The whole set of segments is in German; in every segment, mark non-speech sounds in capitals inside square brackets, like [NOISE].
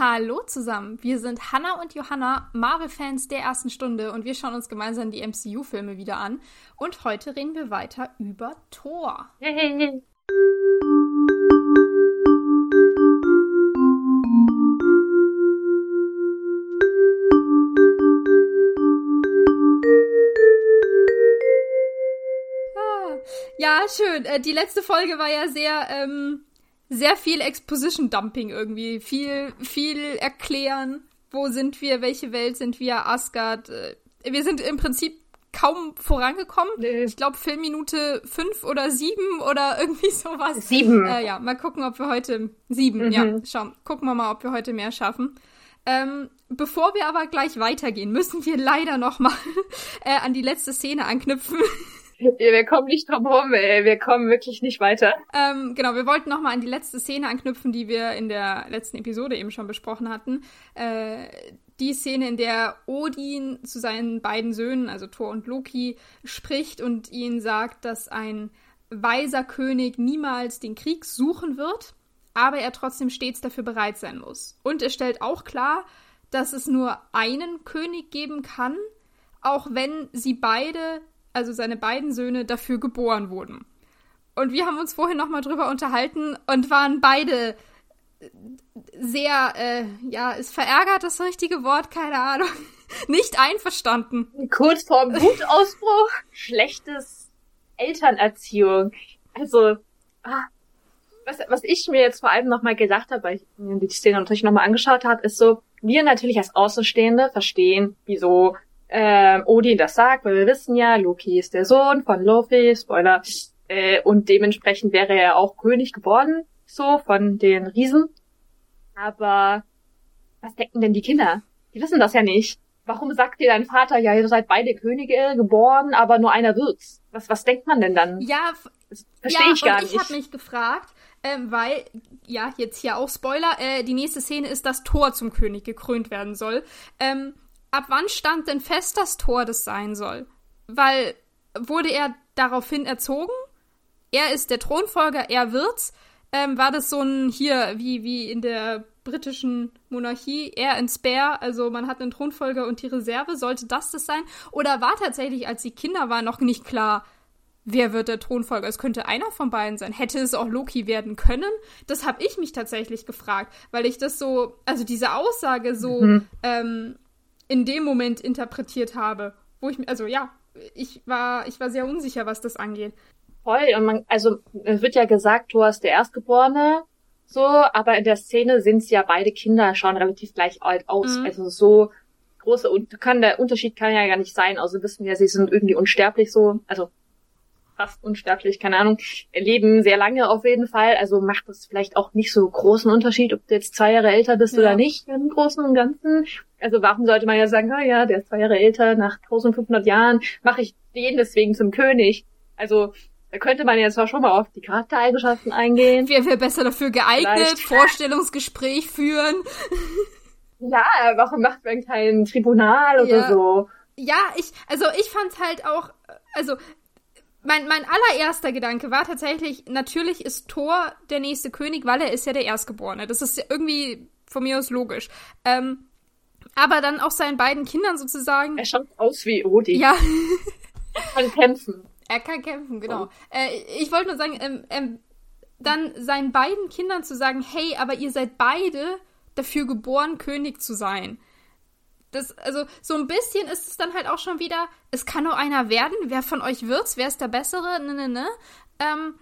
Hallo zusammen, wir sind Hannah und Johanna, Marvel-Fans der ersten Stunde und wir schauen uns gemeinsam die MCU-Filme wieder an. Und heute reden wir weiter über Thor. [LAUGHS] Ah, ja, schön. Äh, die letzte Folge war ja sehr ähm, sehr viel Exposition-Dumping irgendwie. Viel, viel erklären. Wo sind wir? Welche Welt sind wir? Asgard. Äh, wir sind im Prinzip kaum vorangekommen. Nee. Ich glaube, Filmminute fünf oder sieben oder [LAUGHS] irgendwie sowas. Sieben. Äh, ja, mal gucken, ob wir heute sieben, mhm. ja, schauen. Gucken wir mal, ob wir heute mehr schaffen. Ähm, bevor wir aber gleich weitergehen, müssen wir leider noch mal [LAUGHS] äh, an die letzte Szene anknüpfen. [LAUGHS] [LAUGHS] Wir kommen nicht drum rum, ey. Wir kommen wirklich nicht weiter. Ähm, genau, wir wollten nochmal an die letzte Szene anknüpfen, die wir in der letzten Episode eben schon besprochen hatten. Äh, die Szene, in der Odin zu seinen beiden Söhnen, also Thor und Loki, spricht und ihnen sagt, dass ein weiser König niemals den Krieg suchen wird, aber er trotzdem stets dafür bereit sein muss. Und er stellt auch klar, dass es nur einen König geben kann, auch wenn sie beide also seine beiden Söhne, dafür geboren wurden. Und wir haben uns vorhin nochmal drüber unterhalten und waren beide sehr, äh, ja, ist verärgert das richtige Wort? Keine Ahnung. [LAUGHS] Nicht einverstanden. Kurz vorm Wutausbruch, schlechtes Elternerziehung. Also, ah, was, was ich mir jetzt vor allem nochmal gedacht habe, weil ich mir die Szene natürlich nochmal angeschaut habe, ist so, wir natürlich als Außenstehende verstehen, wieso ähm, Odin das sagt, weil wir wissen ja, Loki ist der Sohn von Loki, Spoiler, äh, und dementsprechend wäre er auch König geworden, so, von den Riesen. Aber was denken denn die Kinder? Die wissen das ja nicht. Warum sagt dir dein Vater, ja, ihr seid beide Könige geboren, aber nur einer wird's? Was, was denkt man denn dann? Ja, verstehe ja, ich gar und nicht. Ich habe mich gefragt, ähm, weil, ja, jetzt hier auch Spoiler, äh, die nächste Szene ist, dass Thor zum König gekrönt werden soll. Ähm, ab wann stand denn fest, dass Thor das sein soll? Weil wurde er daraufhin erzogen? Er ist der Thronfolger, er wird's. Ähm, war das so ein hier, wie, wie in der britischen Monarchie, er in Spare, also man hat einen Thronfolger und die Reserve, sollte das das sein? Oder war tatsächlich, als sie Kinder waren, noch nicht klar, wer wird der Thronfolger? Es könnte einer von beiden sein. Hätte es auch Loki werden können? Das habe ich mich tatsächlich gefragt, weil ich das so, also diese Aussage so mhm. ähm, in dem Moment interpretiert habe. Wo ich, also ja, ich war, ich war sehr unsicher, was das angeht. Voll, und man, also es wird ja gesagt, du hast der Erstgeborene, so, aber in der Szene sind ja beide Kinder schon relativ gleich alt aus. Mhm. Also so große und kann der Unterschied kann ja gar nicht sein. Also wissen wir, sie sind irgendwie unsterblich so, also fast unsterblich, keine Ahnung, leben sehr lange auf jeden Fall. Also macht das vielleicht auch nicht so großen Unterschied, ob du jetzt zwei Jahre älter bist ja. oder nicht im Großen und Ganzen. Also warum sollte man ja sagen, na ja, der ist zwei Jahre älter, nach 1500 Jahren mache ich den deswegen zum König. Also da könnte man jetzt zwar schon mal auf die Charaktereigenschaften eingehen. Wer wäre besser dafür geeignet? Vielleicht. Vorstellungsgespräch führen. [LAUGHS] Ja, warum macht man kein Tribunal oder ja. so? Ja, ich, also ich fand's halt auch, also mein, mein allererster Gedanke war tatsächlich, natürlich ist Thor der nächste König, weil er ist ja der Erstgeborene. Das ist irgendwie von mir aus logisch. Ähm, aber dann auch seinen beiden Kindern sozusagen. Er schaut aus wie Odin. Ja. er kann kämpfen. Er kann kämpfen, genau. Oh. Äh, ich wollte nur sagen, ähm, ähm, dann seinen beiden Kindern zu sagen, hey, aber ihr seid beide dafür geboren, König zu sein das, also so ein bisschen ist es dann halt auch schon wieder, es kann nur einer werden, wer von euch wird's, wer ist der Bessere, ne, ne, ne. Ähm,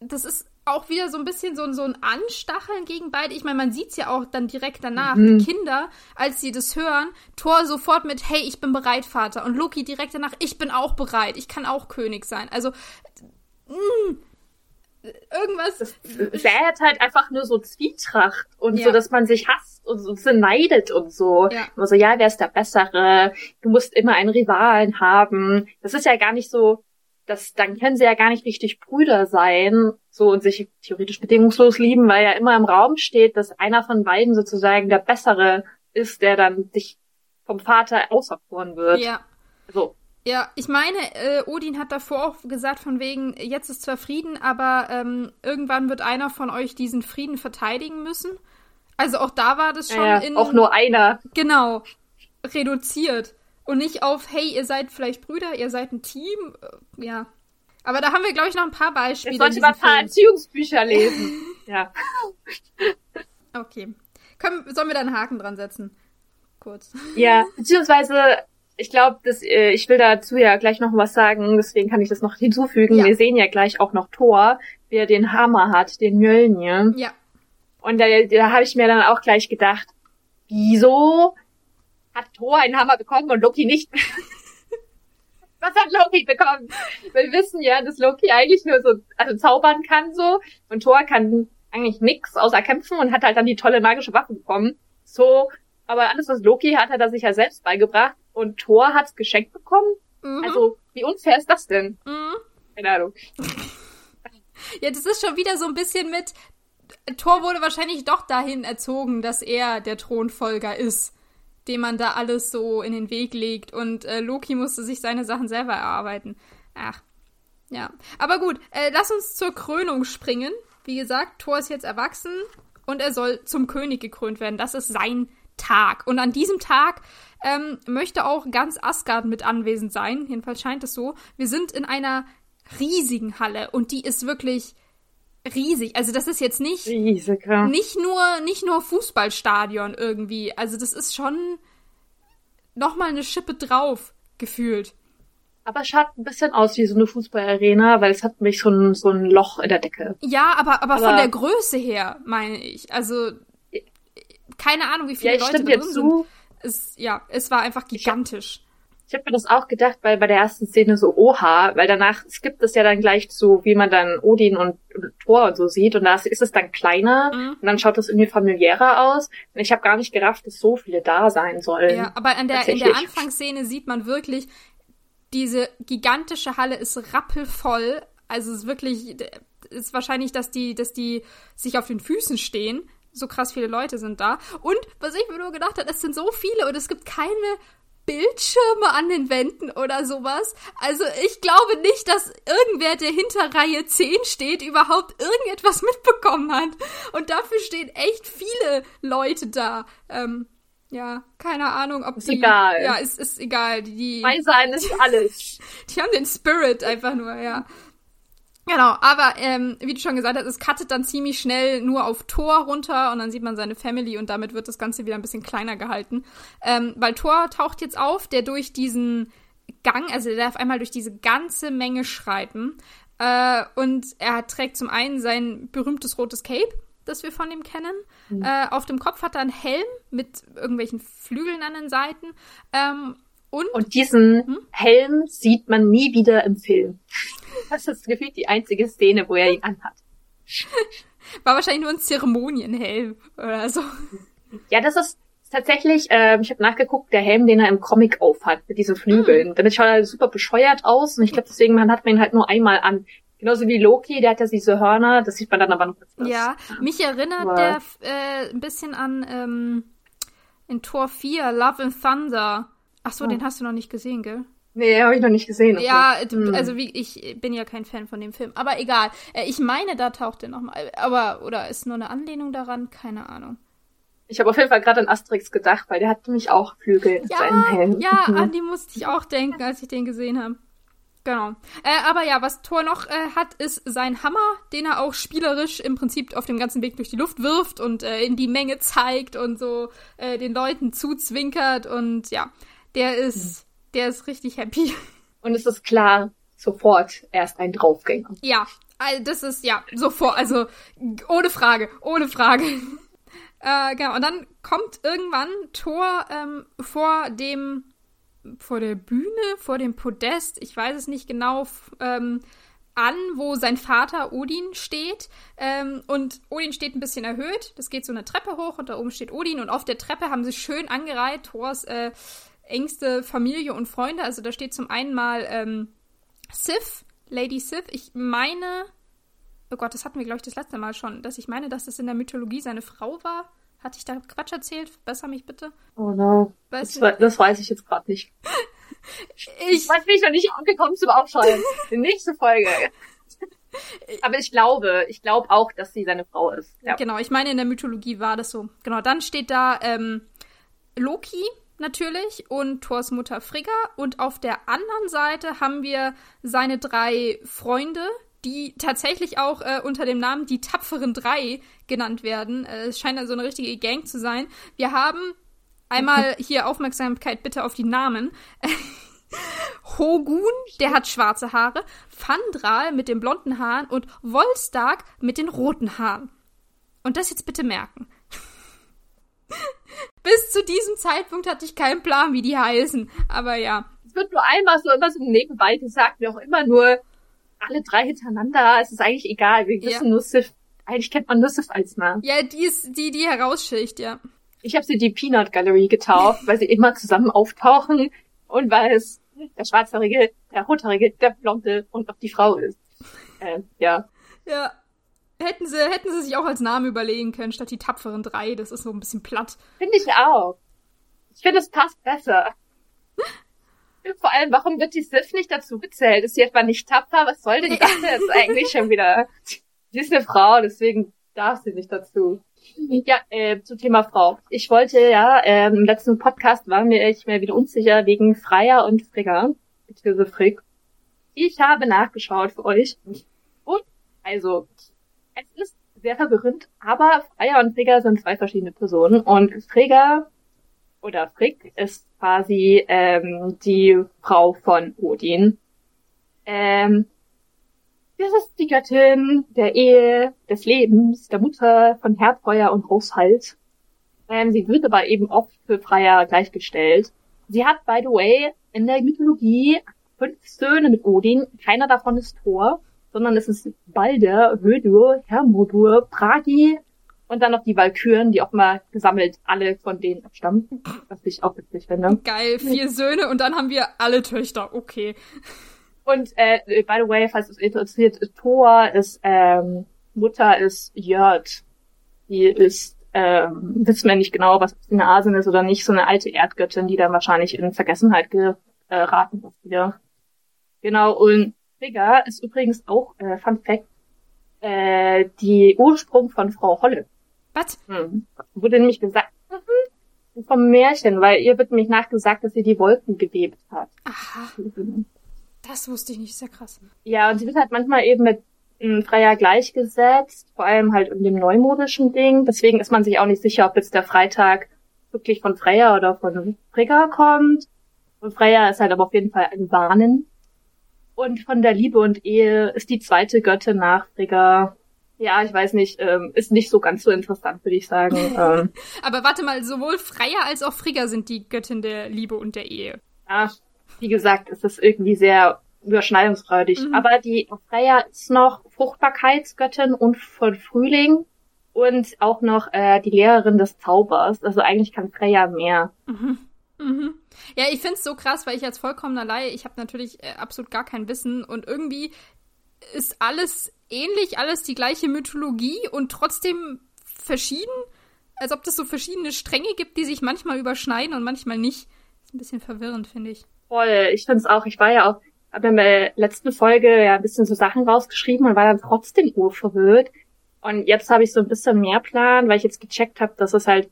das ist auch wieder so ein bisschen so, so ein Anstacheln gegen beide. Ich meine, man sieht's ja auch dann direkt danach. Mhm. Die Kinder, als sie das hören, Thor sofort mit, hey, ich bin bereit, Vater. Und Loki direkt danach, ich bin auch bereit, ich kann auch König sein. Also, mh, mm, irgendwas. Es wäre halt einfach nur so Zwietracht und ja. so, dass man sich hasst und so, so neidet und so. Ja. Immer so, ja, wer ist der Bessere? Du musst immer einen Rivalen haben. Das ist ja gar nicht so, das, dann können sie ja gar nicht richtig Brüder sein, so und sich theoretisch bedingungslos lieben, weil ja immer im Raum steht, dass einer von beiden sozusagen der Bessere ist, der dann sich vom Vater auserkoren wird. Ja. So. Ja, ich meine, äh, Odin hat davor auch gesagt, von wegen, jetzt ist zwar Frieden, aber ähm, irgendwann wird einer von euch diesen Frieden verteidigen müssen. Also auch da war das schon ja, in. Auch nur einer. Genau. Reduziert. Und nicht auf, hey, ihr seid vielleicht Brüder, ihr seid ein Team. Äh, ja. Aber da haben wir, glaube ich, noch ein paar Beispiele. Ich sollte mal ein paar Erziehungsbücher lesen. [LAUGHS] ja. Okay. Können, sollen wir da einen Haken dran setzen? Kurz. Ja, beziehungsweise, ich glaube, äh, ich will dazu ja gleich noch was sagen, deswegen kann ich das noch hinzufügen. Ja. Wir sehen ja gleich auch noch Thor, wie er den Hammer hat, den Mjölnir. Ja. Und da, da habe ich mir dann auch gleich gedacht, wieso hat Thor einen Hammer bekommen und Loki nicht? [LAUGHS] Was hat Loki bekommen? Wir wissen ja, dass Loki eigentlich nur so, also zaubern kann so und Thor kann eigentlich nix außer kämpfen und hat halt dann die tolle magische Waffe bekommen. So, aber alles, was Loki hat, hat er sich ja selbst beigebracht und Thor hat's geschenkt bekommen. Mhm. Also, wie unfair ist das denn? Mhm. Keine Ahnung. [LAUGHS] Ja, das ist schon wieder so ein bisschen mit, Thor wurde wahrscheinlich doch dahin erzogen, dass er der Thronfolger ist, dem man da alles so in den Weg legt. Und äh, Loki musste sich seine Sachen selber erarbeiten. Ach, ja. Aber gut, äh, lass uns zur Krönung springen. Wie gesagt, Thor ist jetzt erwachsen und er soll zum König gekrönt werden. Das ist sein Tag. Und an diesem Tag ähm, möchte auch ganz Asgard mit anwesend sein. Jedenfalls scheint es so. Wir sind in einer riesigen Halle und die ist wirklich riesig. Also das ist jetzt nicht Riesig, ja. nicht nur nicht nur Fußballstadion irgendwie. Also das ist schon noch mal eine Schippe drauf gefühlt. Aber es schaut ein bisschen aus wie so eine Fußballarena, weil es hat mich so ein, so ein Loch in der Decke. Ja, aber, aber, aber von der Größe her, meine ich. Also, keine Ahnung, wie viele ja, Leute da drin sind. Es, ja, es war einfach gigantisch. Ich habe mir das auch gedacht, weil bei der ersten Szene so oha, weil danach es gibt es ja dann gleich so, wie man dann Odin und, Thor und so sieht und da ist es dann kleiner mhm. und dann schaut das irgendwie familiärer aus. Und ich habe gar nicht gerafft, dass so viele da sein sollen. Ja, aber in der, in der Anfangsszene sieht man wirklich, diese gigantische Halle ist rappelvoll. Also es ist wirklich, ist wahrscheinlich, dass die, dass die sich auf den Füßen stehen. So krass viele Leute sind da. Und was ich mir nur gedacht habe, es sind so viele und es gibt keine Bildschirme an den Wänden oder sowas. Also ich glaube nicht, dass irgendwer, der hinter Reihe 10 steht, überhaupt irgendetwas [LAUGHS] mitbekommen hat. Und dafür stehen echt viele Leute da. Ähm, ja, keine Ahnung, ob ist die. Egal. Ja, ist, ist egal. Die, die, mein Sein ist alles. [LAUGHS] die haben den Spirit einfach nur, ja. Genau, aber ähm, wie du schon gesagt hast, es cuttet dann ziemlich schnell nur auf Thor runter und dann sieht man seine Family und damit wird das Ganze wieder ein bisschen kleiner gehalten. Ähm, weil Thor taucht jetzt auf, der durch diesen Gang, also der darf einmal durch diese ganze Menge schreiten. Äh, und er trägt zum einen sein berühmtes rotes Cape, das wir von ihm kennen. Mhm. Äh, auf dem Kopf hat er einen Helm mit irgendwelchen Flügeln an den Seiten. Ähm, und, und diesen hm? Helm sieht man nie wieder im Film. Das ist gefühlt die einzige Szene, wo er ihn anhat. [LAUGHS] War wahrscheinlich nur ein Zeremonienhelm oder so. Ja, das ist tatsächlich, äh, ich habe nachgeguckt, der Helm, den er im Comic aufhat, mit diesen Flügeln. Mhm. Damit schaut er super bescheuert aus und ich glaube, deswegen man hat man ihn halt nur einmal an. Genauso wie Loki, der hat ja diese Hörner, das sieht man dann aber noch etwas. Ja, mich erinnert aber der äh, ein bisschen an ähm, in Tor 4, Love and Thunder. Ach so, oh. den hast du noch nicht gesehen, gell? Nee, habe ich noch nicht gesehen. Ja, hm. also wie ich bin ja kein Fan von dem Film, aber egal. Äh, ich meine, da taucht er nochmal, aber oder ist nur eine Anlehnung daran, keine Ahnung. Ich habe auf jeden Fall gerade an Asterix gedacht, weil der hat nämlich auch Flügel ja, seinen Helm. Ja, an [LAUGHS] die musste ich auch denken, als ich den gesehen habe. Genau. Äh, aber ja, was Thor noch äh, hat, ist sein Hammer, den er auch spielerisch im Prinzip auf dem ganzen Weg durch die Luft wirft und äh, in die Menge zeigt und so äh, den Leuten zuzwinkert und ja, der ist, mhm. Der ist richtig happy. Und es ist klar, sofort erst ein Draufgänger. Ja, das ist, ja, sofort, also ohne Frage, ohne Frage. [LAUGHS] äh, genau, und dann kommt irgendwann Thor ähm, vor dem, vor der Bühne, vor dem Podest, ich weiß es nicht genau, ähm, an, wo sein Vater Odin steht. Ähm, und Odin steht ein bisschen erhöht. Das geht so eine Treppe hoch und da oben steht Odin. Und auf der Treppe haben sie schön angereiht Thors äh, engste Familie und Freunde. Also da steht zum einen mal ähm, Sif, Lady Sif. Ich meine, oh Gott, das hatten wir, glaube ich, das letzte Mal schon, dass ich meine, dass das in der Mythologie seine Frau war. Hatte ich da Quatsch erzählt? Besser mich bitte. Oh no. das, das weiß ich jetzt gerade nicht. [LAUGHS] ich weiß nicht, noch nicht angekommen zum Aufschreiben. [LAUGHS] Die nächste Folge. [LAUGHS] Aber ich glaube, ich glaube auch, dass sie seine Frau ist. Ja. Genau, ich meine, in der Mythologie war das so. Genau, dann steht da ähm, Loki natürlich und Thors Mutter Frigga. Und auf der anderen Seite haben wir seine drei Freunde, die tatsächlich auch äh, unter dem Namen die Tapferen Drei genannt werden. Äh, es scheint also eine richtige Gang zu sein. Wir haben einmal [LAUGHS] hier Aufmerksamkeit bitte auf die Namen. [LAUGHS] Hogun, der hat schwarze Haare, Fandral mit den blonden Haaren und Volstag mit den roten Haaren. Und das jetzt bitte merken. [LAUGHS] [LAUGHS] Bis zu diesem Zeitpunkt hatte ich keinen Plan, wie die heißen. Aber ja. Es wird nur einmal so immer so nebenbei gesagt, wie auch immer nur alle drei hintereinander. Es ist eigentlich egal. Wir wissen ja. nur Sif. Eigentlich kennt man nur Sif als Namen. Ja, die ist die, die heraussticht, ja. Ich habe sie die Peanut Gallery getauft, [LAUGHS] weil sie immer zusammen auftauchen und weil es der Schwarzhaarige, der Rothaarige, der Blonde und auch die Frau ist. Äh, ja. Ja. Hätten sie, hätten sie sich auch als Name überlegen können, statt die tapferen drei. Das ist so ein bisschen platt. Finde ich auch. Ich finde, es passt besser. [LAUGHS] Vor allem, warum wird die Sif nicht dazu gezählt? Ist sie etwa nicht tapfer? Was soll denn das jetzt [LAUGHS] eigentlich schon wieder? Sie ist eine Frau, deswegen darf sie nicht dazu. Ja, äh, zum Thema Frau. Ich wollte ja, äh, im letzten Podcast war mir ich mir wieder unsicher wegen Freier und Frigger, beziehungsweise Frick. Ich habe nachgeschaut für euch. Und, also, es ist sehr verwirrend, aber Freier und Frigger sind zwei verschiedene Personen und Frigger oder Frick ist quasi ähm, die Frau von Odin. Ähm, das ist die Göttin der Ehe, des Lebens, der Mutter von Herdfeuer und Haushalt. Ähm, sie wird aber eben oft für Freier gleichgestellt. Sie hat, by the way, in der Mythologie fünf Söhne mit Odin. Keiner davon ist Thor, sondern es ist Balder, Hödur, Hermodur, Bragi und dann noch die Valkyren, die auch mal gesammelt alle von denen abstammen. Was ich auch witzig finde. Geil, vier Söhne und dann haben wir alle Töchter. Okay. Und äh, by the way, falls es interessiert, Thor ist ähm, Mutter ist Jörd. Die ist, ähm, wissen wir nicht genau, was eine Asin ist oder nicht, so eine alte Erdgöttin, die dann wahrscheinlich in Vergessenheit geraten ist wieder. Genau, und Frigga ist übrigens auch, äh, Fun Fact, äh, die Ursprung von Frau Holle. Was? Hm. Wurde nämlich gesagt, mhm, vom Märchen, weil ihr wird nämlich nachgesagt, dass sie die Wolken gewebt hat. Aha. Das wusste ich nicht, ja krass. Ja, und sie wird halt manchmal eben mit ähm, Freier gleichgesetzt, vor allem halt in dem neumodischen Ding. Deswegen ist man sich auch nicht sicher, ob jetzt der Freitag wirklich von Freya oder von Frigga kommt. Und Freya ist halt aber auf jeden Fall ein Warnen. Und von der Liebe und Ehe ist die zweite Göttin nach Frigga. Ja, ich weiß nicht, ähm, ist nicht so ganz so interessant, würde ich sagen. [LAUGHS] ähm. Aber warte mal, sowohl Freya als auch Frigga sind die Göttin der Liebe und der Ehe. Ja, wie gesagt, ist das irgendwie sehr überschneidungsfreudig. Mhm. Aber die Freya ist noch Fruchtbarkeitsgöttin und von Frühling und auch noch äh, die Lehrerin des Zaubers. Also eigentlich kann Freya mehr. Mhm. Mhm. Ja, ich find's so krass, weil ich als vollkommener Laie, ich habe natürlich äh, absolut gar kein Wissen und irgendwie ist alles ähnlich, alles die gleiche Mythologie und trotzdem verschieden, als ob das so verschiedene Stränge gibt, die sich manchmal überschneiden und manchmal nicht. Ist ein bisschen verwirrend, finde ich. Voll, ich find's auch, ich war ja auch, habe in der letzten Folge ja ein bisschen so Sachen rausgeschrieben und war dann trotzdem urverwirrt. Und jetzt habe ich so ein bisschen mehr Plan, weil ich jetzt gecheckt habe, dass es halt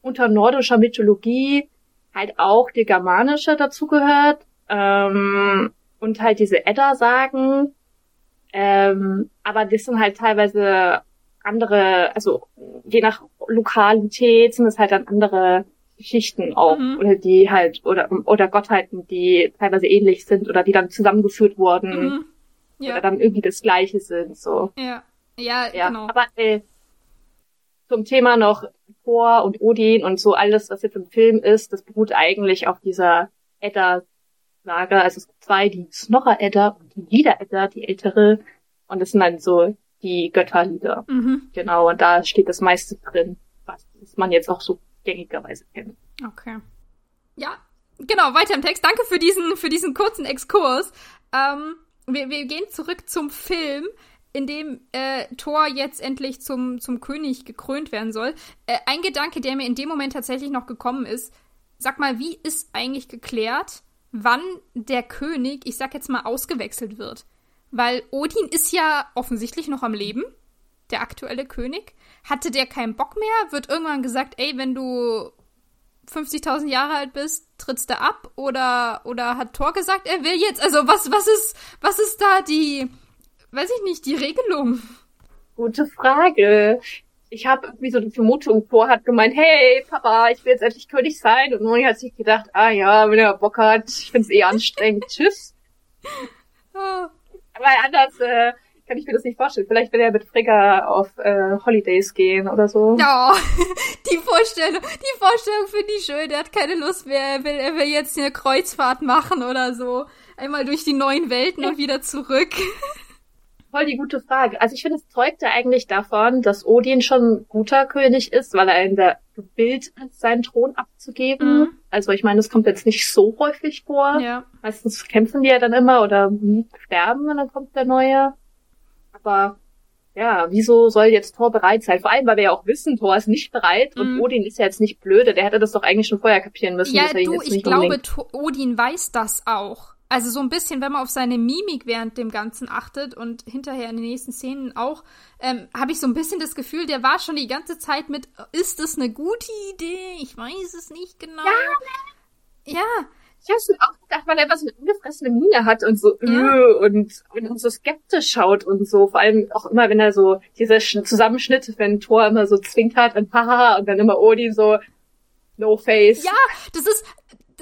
unter nordischer Mythologie halt auch die germanische dazugehört ähm, und halt diese Edda-Sagen. Ähm, aber das sind halt teilweise andere, also je nach Lokalität sind es halt dann andere Geschichten auch, mhm. oder die halt, oder, oder Gottheiten, die teilweise ähnlich sind oder die dann zusammengeführt wurden. Mhm. Ja. Oder dann irgendwie das Gleiche sind, so. Ja. Ja, ja. genau. Aber äh, zum Thema noch Thor und Odin und so alles, was jetzt im Film ist, das beruht eigentlich auf dieser Edda-Sage. Also es gibt zwei, die Snorra-Edda und die Lieder-Edda, die ältere. Und das sind dann so die Götterlieder. Mhm. Genau, und da steht das meiste drin, was man jetzt auch so gängigerweise kennen. Okay. Ja, genau, weiter im Text. Danke für diesen, für diesen kurzen Exkurs. Ähm, wir, wir gehen zurück zum Film, in dem äh, Thor jetzt endlich zum, zum König gekrönt werden soll. Äh, ein Gedanke, der mir in dem Moment tatsächlich noch gekommen ist, sag mal, wie ist eigentlich geklärt, wann der König, ich sag jetzt mal, ausgewechselt wird? Weil Odin ist ja offensichtlich noch am Leben, der aktuelle König. Hatte der keinen Bock mehr? Wird irgendwann gesagt, ey, wenn du 50.000 Jahre alt bist, trittst du ab? Oder, oder hat Thor gesagt, er will jetzt? Also was, was ist, was ist da die, weiß ich nicht, die Regelung? Gute Frage. Ich habe irgendwie so die Vermutung, Thor hat gemeint, hey Papa, ich will jetzt endlich König sein. Und Moni hat sich gedacht, ah ja, wenn er Bock hat, ich find's eh anstrengend, [LAUGHS] tschüss. Oh. Aber anders, äh, kann ich mir das nicht vorstellen. Vielleicht will er mit Frigga auf äh, Holidays gehen oder so. Ja, [LAUGHS] die Vorstellung, die Vorstellung finde ich schön. Er hat keine Lust mehr. Er will, er will jetzt eine Kreuzfahrt machen oder so. Einmal durch die neuen Welten und wieder zurück. Voll die gute Frage. Also ich finde, es zeugt ja eigentlich davon, dass Odin schon ein guter König ist, weil er in der gewillt ist, seinen Thron abzugeben. Mhm. Also ich meine, das kommt jetzt nicht so häufig vor. Ja. Meistens kämpfen die ja dann immer oder sterben und dann kommt der neue. Aber ja, wieso soll jetzt Thor bereit sein? Vor allem, weil wir ja auch wissen, Thor ist nicht bereit und mhm. Odin ist ja jetzt nicht blöde. Der hätte das doch eigentlich schon vorher kapieren müssen. Ja, du, ich glaube, Odin weiß das auch. Also so ein bisschen, wenn man auf seine Mimik während dem Ganzen achtet und hinterher in den nächsten Szenen auch, ähm, habe ich so ein bisschen das Gefühl, der war schon die ganze Zeit mit, ist das eine gute Idee? Ich weiß es nicht genau. Ja, ja ich hab's mir auch gedacht, weil er so eine ungefressene Miene hat und so ja. Äh, und, und so skeptisch schaut und so. Vor allem auch immer, wenn er so diese Zusammenschnitte, wenn Thor immer so zwingt hat und haha und dann immer Odin so no face. Ja, das ist,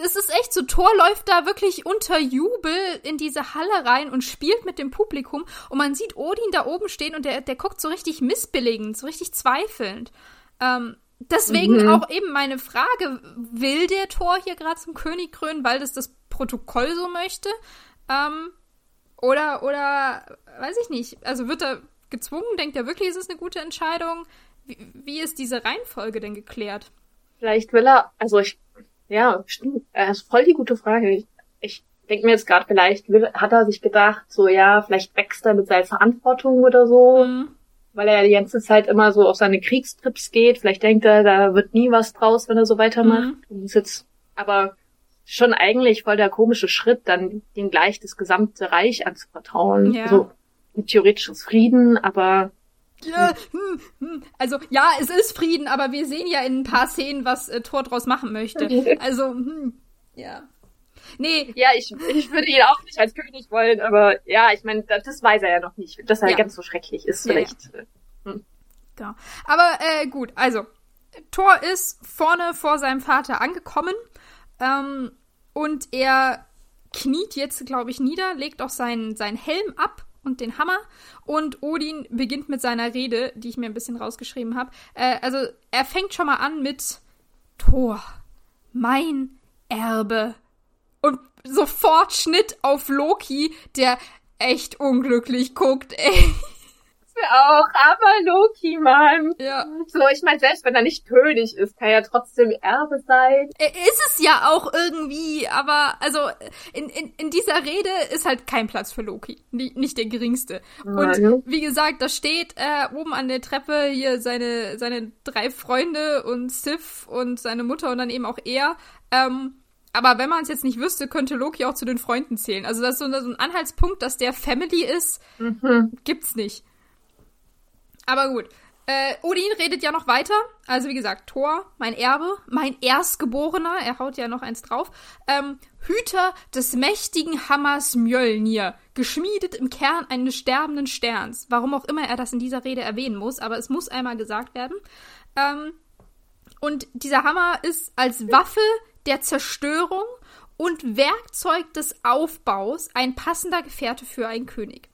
das ist echt so. Thor läuft da wirklich unter Jubel in diese Halle rein und spielt mit dem Publikum und man sieht Odin da oben stehen und der, der guckt so richtig missbilligend, so richtig zweifelnd. Ähm, Deswegen mhm. auch eben meine Frage, will der Tor hier gerade zum König krönen, weil das das Protokoll so möchte? Ähm, oder, oder, weiß ich nicht. Also wird er gezwungen? Denkt er wirklich, ist es eine gute Entscheidung? Wie, wie ist diese Reihenfolge denn geklärt? Vielleicht will er, also ich, ja, stimmt, das ist voll die gute Frage. Ich, ich denke mir jetzt gerade, vielleicht hat er sich gedacht, so ja, vielleicht wächst er mit seiner Verantwortung oder so. Mhm weil er ja die ganze Zeit immer so auf seine Kriegstrips geht. Vielleicht denkt er, da wird nie was draus, wenn er so weitermacht. Mhm. ist jetzt aber schon eigentlich voll der komische Schritt, dann den gleich das gesamte Reich anzuvertrauen. Ja. Also theoretisches Frieden, aber ja, hm, hm. also ja, es ist Frieden, aber wir sehen ja in ein paar Szenen, was äh, Thor draus machen möchte. Also, hm, ja. Nee. Ja, ich, ich würde ihn auch nicht als König wollen, aber ja, ich meine, das, das weiß er ja noch nicht, dass er ja. ganz so schrecklich ist, vielleicht. Ja, ja. Hm. Genau. Aber äh, gut, also, Thor ist vorne vor seinem Vater angekommen ähm, und er kniet jetzt, glaube ich, nieder, legt auch seinen, seinen Helm ab und den Hammer. Und Odin beginnt mit seiner Rede, die ich mir ein bisschen rausgeschrieben habe. Äh, also er fängt schon mal an mit Thor, mein Erbe und sofort Schnitt auf Loki, der echt unglücklich guckt, ey. Auch, aber Loki, Mann. Ja. So, ich meine, selbst wenn er nicht König ist, kann er trotzdem Erbe sein. Ist es ja auch irgendwie, aber also in, in, in dieser Rede ist halt kein Platz für Loki. Nicht der geringste. Nein. Und wie gesagt, da steht äh, oben an der Treppe hier seine, seine drei Freunde und Sif und seine Mutter und dann eben auch er. Ähm, aber wenn man es jetzt nicht wüsste, könnte Loki auch zu den Freunden zählen. Also das ist so ein Anhaltspunkt, dass der Family ist, mhm. gibt's nicht. Aber gut. Äh, Odin redet ja noch weiter. Also wie gesagt, Thor, mein Erbe, mein Erstgeborener, er haut ja noch eins drauf. Ähm, Hüter des mächtigen Hammers Mjölnir, geschmiedet im Kern eines sterbenden Sterns. Warum auch immer er das in dieser Rede erwähnen muss, aber es muss einmal gesagt werden. Ähm, und dieser Hammer ist als Waffe der Zerstörung und Werkzeug des Aufbaus ein passender Gefährte für einen König.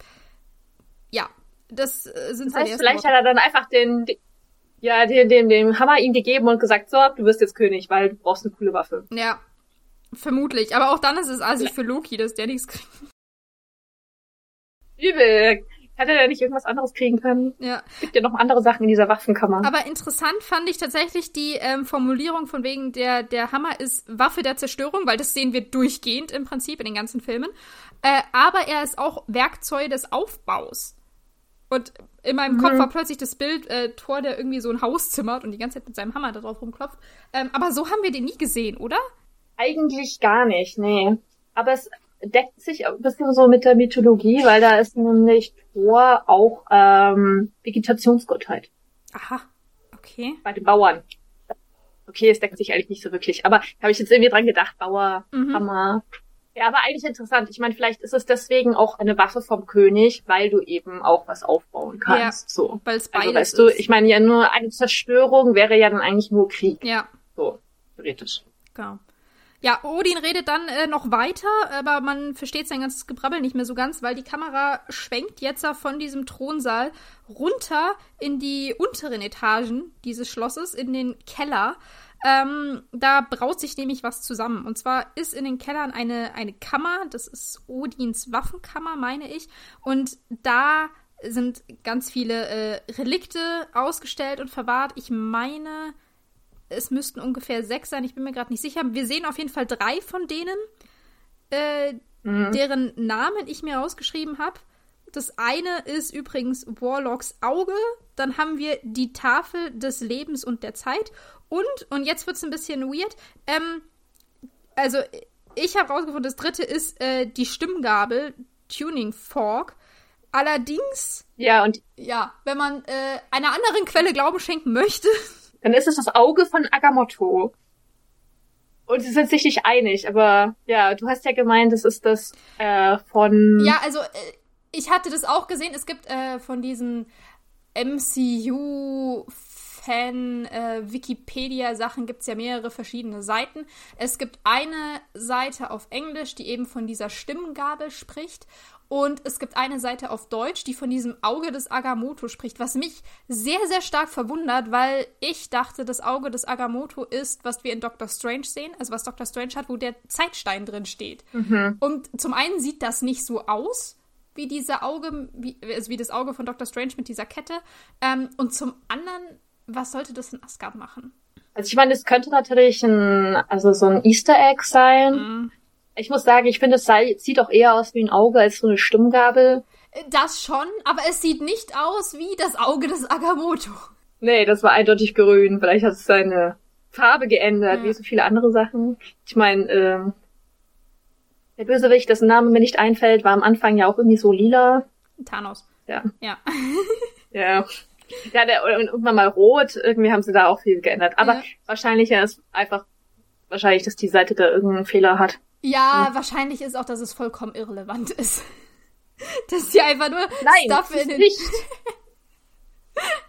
Ja, das äh, sind das heißt, vielleicht Worte. hat er dann einfach den, ja, den, den, den Hammer ihm gegeben und gesagt, so, du wirst jetzt König, weil du brauchst eine coole Waffe. Ja, vermutlich. Aber auch dann ist es assig für Loki, dass der nichts kriegt. Übel. Hätte er nicht irgendwas anderes kriegen können? Ja. Gibt ja noch andere Sachen in dieser Waffenkammer. Aber interessant fand ich tatsächlich die ähm, Formulierung von wegen der, der Hammer ist Waffe der Zerstörung, weil das sehen wir durchgehend im Prinzip in den ganzen Filmen. Äh, aber er ist auch Werkzeug des Aufbaus. Und in meinem mhm. Kopf war plötzlich das Bild äh, Thor, der irgendwie so ein Haus zimmert und die ganze Zeit mit seinem Hammer da drauf rumklopft. Ähm, aber so haben wir den nie gesehen, oder? Eigentlich gar nicht, nee. Aber es deckt sich ein bisschen so mit der Mythologie, weil da ist nämlich Thor auch ähm, Vegetationsgottheit. Aha, okay. Bei den Bauern. Okay, es deckt sich eigentlich nicht so wirklich, aber habe ich jetzt irgendwie dran gedacht, Bauer, mhm. Hammer. Ja, aber eigentlich interessant. Ich meine, vielleicht ist es deswegen auch eine Waffe vom König, weil du eben auch was aufbauen kannst. Ja, so. Weil es also, weißt ist. du, ich meine ja nur eine Zerstörung wäre ja dann eigentlich nur Krieg. Ja. So, theoretisch. Genau. Ja, Odin redet dann äh, noch weiter, aber man versteht sein ganzes Gebrabbel nicht mehr so ganz, weil die Kamera schwenkt jetzt von diesem Thronsaal runter in die unteren Etagen dieses Schlosses, in den Keller. Ähm, da braut sich nämlich was zusammen. Und zwar ist in den Kellern eine, eine Kammer, das ist Odins Waffenkammer, meine ich. Und da sind ganz viele äh, Relikte ausgestellt und verwahrt. Ich meine, es müssten ungefähr sechs sein, ich bin mir gerade nicht sicher. Wir sehen auf jeden Fall drei von denen, äh, mhm. deren Namen ich mir rausgeschrieben habe. Das eine ist übrigens Warlocks Auge. Dann haben wir die Tafel des Lebens und der Zeit. Und, und jetzt wird es ein bisschen weird, ähm, also ich habe rausgefunden, das dritte ist äh, die Stimmgabel, Tuning Fork. Allerdings, ja, und ja, wenn man äh, einer anderen Quelle Glauben schenken möchte, [LAUGHS] dann ist es das Auge von Agamotto. Und sie sind sich nicht einig, aber ja, du hast ja gemeint, es ist das äh, von. Ja, also äh, ich hatte das auch gesehen. Es gibt äh, von diesen MCU Fan äh, Wikipedia Sachen gibt es ja mehrere verschiedene Seiten. Es gibt eine Seite auf Englisch, die eben von dieser Stimmgabel spricht und es gibt eine Seite auf Deutsch, die von diesem Auge des Agamotto spricht, was mich sehr, sehr stark verwundert, weil ich dachte, das Auge des Agamotto ist, was wir in Doctor Strange sehen, also was Doctor Strange hat, wo der Zeitstein drin steht. Mhm. Und zum einen sieht das nicht so aus, wie diese Auge, wie, also wie das Auge von Doctor Strange mit dieser Kette. Ähm, und zum anderen was sollte das in Asgard machen? Also ich meine, es könnte natürlich ein, also so ein Easter Egg sein. Mhm. Ich muss sagen, ich finde, es sieht auch eher aus wie ein Auge als so eine Stimmgabel. Das schon, aber es sieht nicht aus wie das Auge des Agamotto. Nee, das war eindeutig grün. Vielleicht hat es seine Farbe geändert, ja. wie so viele andere Sachen. Ich meine, ähm, der Bösewicht, dessen Name mir nicht einfällt, war am Anfang ja auch irgendwie so lila. Thanos. Ja. Ja. [LAUGHS] ja. Ja, der, irgendwann mal rot, irgendwie haben sie da auch viel geändert. Aber ja. wahrscheinlich ist einfach, wahrscheinlich, dass die Seite da irgendeinen Fehler hat. Ja, hm. wahrscheinlich ist auch, dass es vollkommen irrelevant ist. [LAUGHS] dass sie einfach nur Nein, Stuff in den... nicht. [LAUGHS]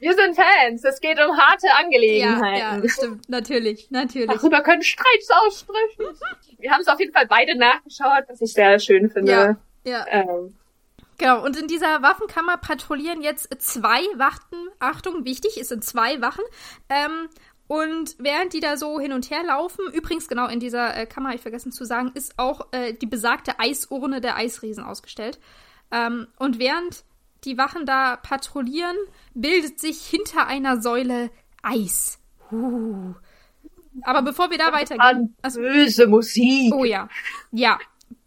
Wir sind Fans. Es geht um harte Angelegenheiten. Ja, ja, stimmt. Natürlich, natürlich. Darüber können Streits aussprechen. Wir haben es auf jeden Fall beide nachgeschaut, was ich sehr schön finde. Ja, ja. Ähm, Genau, und in dieser Waffenkammer patrouillieren jetzt zwei Wachten. Achtung, wichtig, es sind zwei Wachen. Ähm, und während die da so hin und her laufen, übrigens genau in dieser äh, Kammer, ich vergessen zu sagen, ist auch äh, die besagte Eisurne der Eisriesen ausgestellt. Ähm, und während die Wachen da patrouillieren, bildet sich hinter einer Säule Eis. Uh. Aber bevor wir da weitergehen. Also, böse Musik. Oh ja. Ja,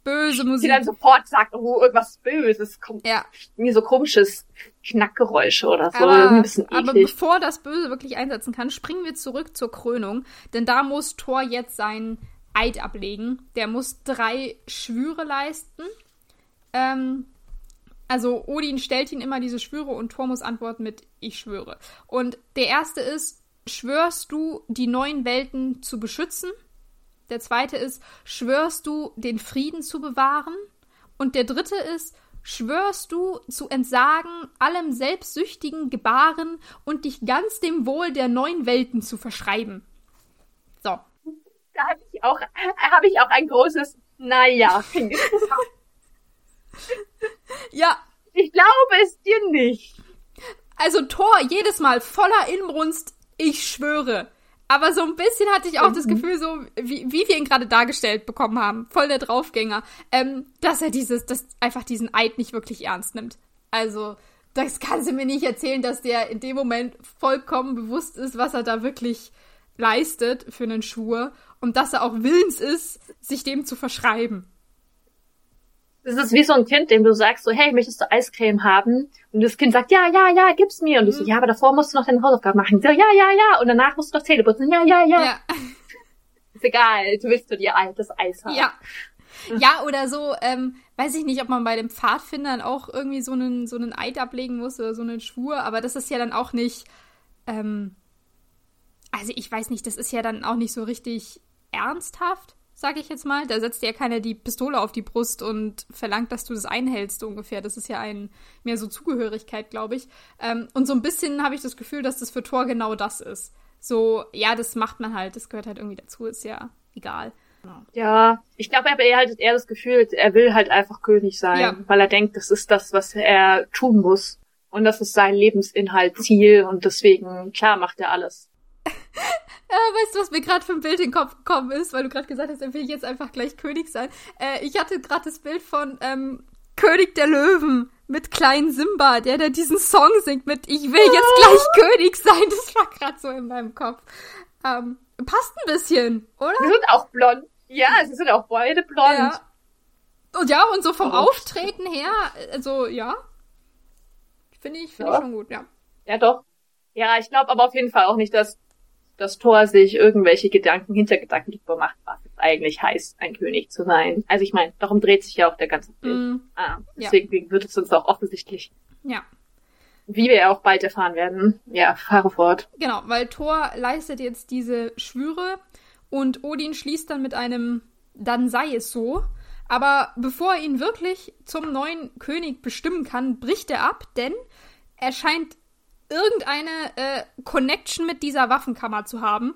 böse Musik. Die dann sofort sagt, oh, irgendwas Böses kommt. Ja. Irgendwie so komisches Knackgeräusche oder so. Aber, ein bisschen aber bevor das Böse wirklich einsetzen kann, springen wir zurück zur Krönung. Denn da muss Thor jetzt seinen Eid ablegen. Der muss drei Schwüre leisten. Ähm, also Odin stellt ihn immer diese Schwüre und Thor muss antworten mit Ich schwöre. Und der erste ist, schwörst du, die neuen Welten zu beschützen? Der zweite ist, schwörst du, den Frieden zu bewahren? Und der dritte ist, schwörst du zu entsagen allem selbstsüchtigen Gebaren und dich ganz dem Wohl der neuen Welten zu verschreiben? So. Da habe ich auch, [LAUGHS] habe ich auch ein großes Naja [LAUGHS] Ja. Ich glaube es dir nicht. Also Thor jedes Mal voller Inbrunst, ich schwöre. Aber so ein bisschen hatte ich auch mhm. das Gefühl, so wie, wie wir ihn gerade dargestellt bekommen haben, voll der Draufgänger, ähm, dass er dieses, dass einfach diesen Eid nicht wirklich ernst nimmt. Also, das kann sie mir nicht erzählen, dass der in dem Moment vollkommen bewusst ist, was er da wirklich leistet für einen Schwur und dass er auch willens ist, sich dem zu verschreiben. Das ist wie so ein Kind, dem du sagst so, hey, möchtest du Eiscreme haben? Und das Kind sagt, ja, ja, ja, gib's mir. Und du mhm. so, ja, aber davor musst du noch deine Hausaufgaben machen. So, ja, ja, ja. Und danach musst du noch Zähne putzen. Ja, ja, ja. ja. [LAUGHS] Ist egal, du willst nur dir das Eis haben. Ja. Ja, oder so, ähm, weiß ich nicht, ob man bei den Pfadfindern auch irgendwie so einen, so einen Eid ablegen muss oder so einen Schwur, aber das ist ja dann auch nicht, ähm, also ich weiß nicht, das ist ja dann auch nicht so richtig ernsthaft, sage ich jetzt mal. Da setzt ja keiner die Pistole auf die Brust und verlangt, dass du das einhältst ungefähr. Das ist ja ein mehr so Zugehörigkeit, glaube ich. Ähm, und so ein bisschen habe ich das Gefühl, dass das für Thor genau das ist. So, ja, das macht man halt, das gehört halt irgendwie dazu, ist ja egal. Genau. Ja, ich glaube, er hat eher das Gefühl, er will halt einfach König sein, ja. weil er denkt, das ist das, was er tun muss. Und das ist sein Lebensinhalt, Ziel und deswegen, klar, macht er alles. [LAUGHS] Ja, weißt du, was mir gerade für ein Bild in den Kopf gekommen ist, weil du gerade gesagt hast, er will jetzt einfach gleich König sein. Äh, ich hatte gerade das Bild von ähm, König der Löwen mit kleinen Simba, der da diesen Song singt mit Ich will jetzt gleich König sein. Das war gerade so in meinem Kopf. Ähm, passt ein bisschen, oder? Sie sind auch blond. Ja, sie sind auch beide blond. Ja. Und ja, und so vom oh. Auftreten her, also ja. Finde ich, finde ja. ich schon gut, ja. Ja, doch. Ja, ich glaube aber auf jeden Fall auch nicht, dass das Tor sich irgendwelche Gedanken, Hintergedanken darüber macht, was es eigentlich heißt, ein König zu sein. Also ich meine, darum dreht sich ja auch der ganze Film. Mm, ah, deswegen ja. wird es uns auch offensichtlich. Ja. Wie wir ja auch bald erfahren werden. Ja, fahre fort. Genau, weil Thor leistet jetzt diese Schwüre und Odin schließt dann mit einem Dann sei es so. Aber bevor er ihn wirklich zum neuen König bestimmen kann, bricht er ab, denn er scheint irgendeine äh, Connection mit dieser Waffenkammer zu haben.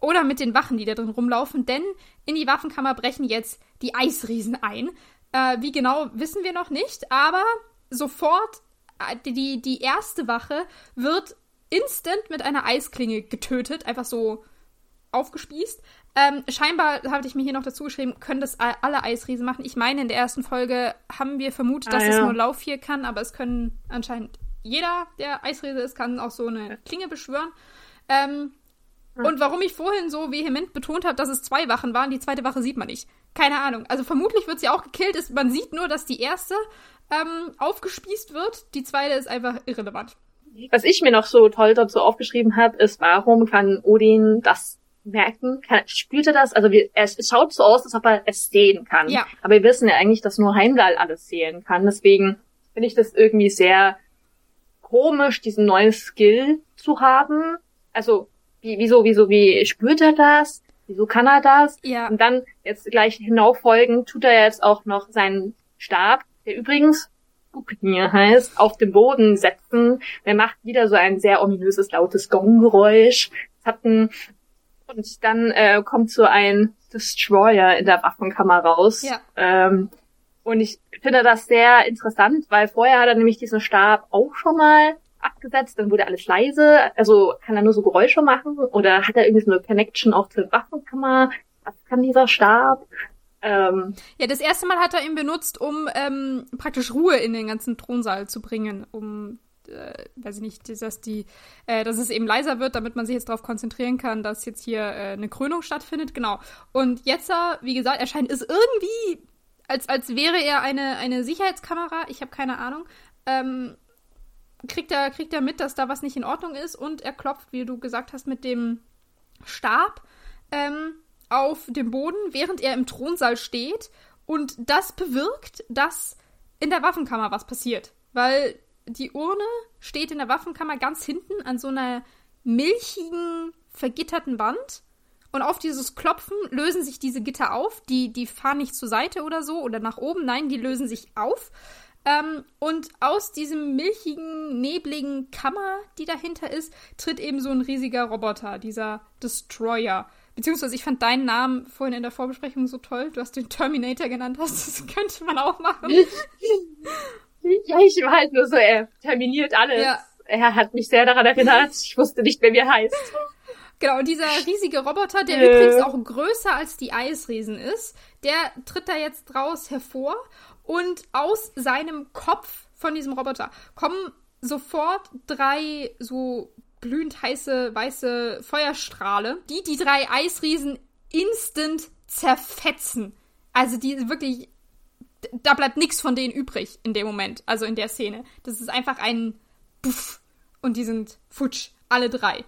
Oder mit den Wachen, die da drin rumlaufen. Denn in die Waffenkammer brechen jetzt die Eisriesen ein. Äh, wie genau, wissen wir noch nicht. Aber sofort, äh, die, die erste Wache wird instant mit einer Eisklinge getötet. Einfach so aufgespießt. Ähm, scheinbar, habe ich mir hier noch dazu geschrieben, können das alle Eisriesen machen. Ich meine, in der ersten Folge haben wir vermutet, ah, dass ja. es nur Lauf hier kann, aber es können anscheinend jeder, der Eisriese ist, kann auch so eine Klinge beschwören. Ähm, hm. Und warum ich vorhin so vehement betont habe, dass es zwei Wachen waren, die zweite Wache sieht man nicht. Keine Ahnung. Also vermutlich wird sie auch gekillt. Ist, man sieht nur, dass die erste ähm, aufgespießt wird. Die zweite ist einfach irrelevant. Was ich mir noch so toll dazu aufgeschrieben habe, ist, warum kann Odin das merken? Kann, spürt er das? Also wir, es schaut so aus, als ob er es sehen kann. Ja. Aber wir wissen ja eigentlich, dass nur Heimdall alles sehen kann. Deswegen finde ich das irgendwie sehr komisch, diesen neuen Skill zu haben. Also, wie, wieso, wieso, wie spürt er das? Wieso kann er das? Ja. Und dann jetzt gleich hinauffolgen, tut er jetzt auch noch seinen Stab, der übrigens Gupnir heißt, auf den Boden setzen. Der macht wieder so ein sehr ominöses, lautes Gonggeräusch. Hatten und dann äh, kommt so ein Destroyer in der Waffenkammer raus. Ja. Ähm, und ich finde das sehr interessant, weil vorher hat er nämlich diesen Stab auch schon mal abgesetzt, dann wurde alles leise. Also kann er nur so Geräusche machen oder hat er irgendwie so eine Connection auch zur Waffenkammer? Was kann dieser Stab? Ähm, ja, das erste Mal hat er ihn benutzt, um ähm, praktisch Ruhe in den ganzen Thronsaal zu bringen, um äh, weiß ich nicht, dass die, äh, dass es eben leiser wird, damit man sich jetzt darauf konzentrieren kann, dass jetzt hier äh, eine Krönung stattfindet, genau. Und jetzt, wie gesagt, erscheint es irgendwie als, als wäre er eine, eine Sicherheitskamera, ich habe keine Ahnung, ähm, kriegt, er, kriegt er mit, dass da was nicht in Ordnung ist und er klopft, wie du gesagt hast, mit dem Stab ähm, auf dem Boden, während er im Thronsaal steht. Und das bewirkt, dass in der Waffenkammer was passiert. Weil die Urne steht in der Waffenkammer ganz hinten an so einer milchigen, vergitterten Wand. Und auf dieses Klopfen lösen sich diese Gitter auf. Die, die fahren nicht zur Seite oder so oder nach oben. Nein, die lösen sich auf. Ähm, und aus diesem milchigen, nebligen Kammer, die dahinter ist, tritt eben so ein riesiger Roboter, dieser Destroyer. Beziehungsweise ich fand deinen Namen vorhin in der Vorbesprechung so toll. Du hast den Terminator genannt hast. Das [LAUGHS] könnte man auch machen. ja, ich war halt nur so, er terminiert alles. Ja. Er hat mich sehr daran erinnert. Ich wusste nicht, wer mir heißt. Genau, und dieser riesige Roboter, der äh. übrigens auch größer als die Eisriesen ist, der tritt da jetzt raus hervor und aus seinem Kopf von diesem Roboter kommen sofort drei so glühend heiße weiße Feuerstrahle, die die drei Eisriesen instant zerfetzen. Also die wirklich da bleibt nichts von denen übrig in dem Moment, also in der Szene. Das ist einfach ein Puff und die sind futsch, alle drei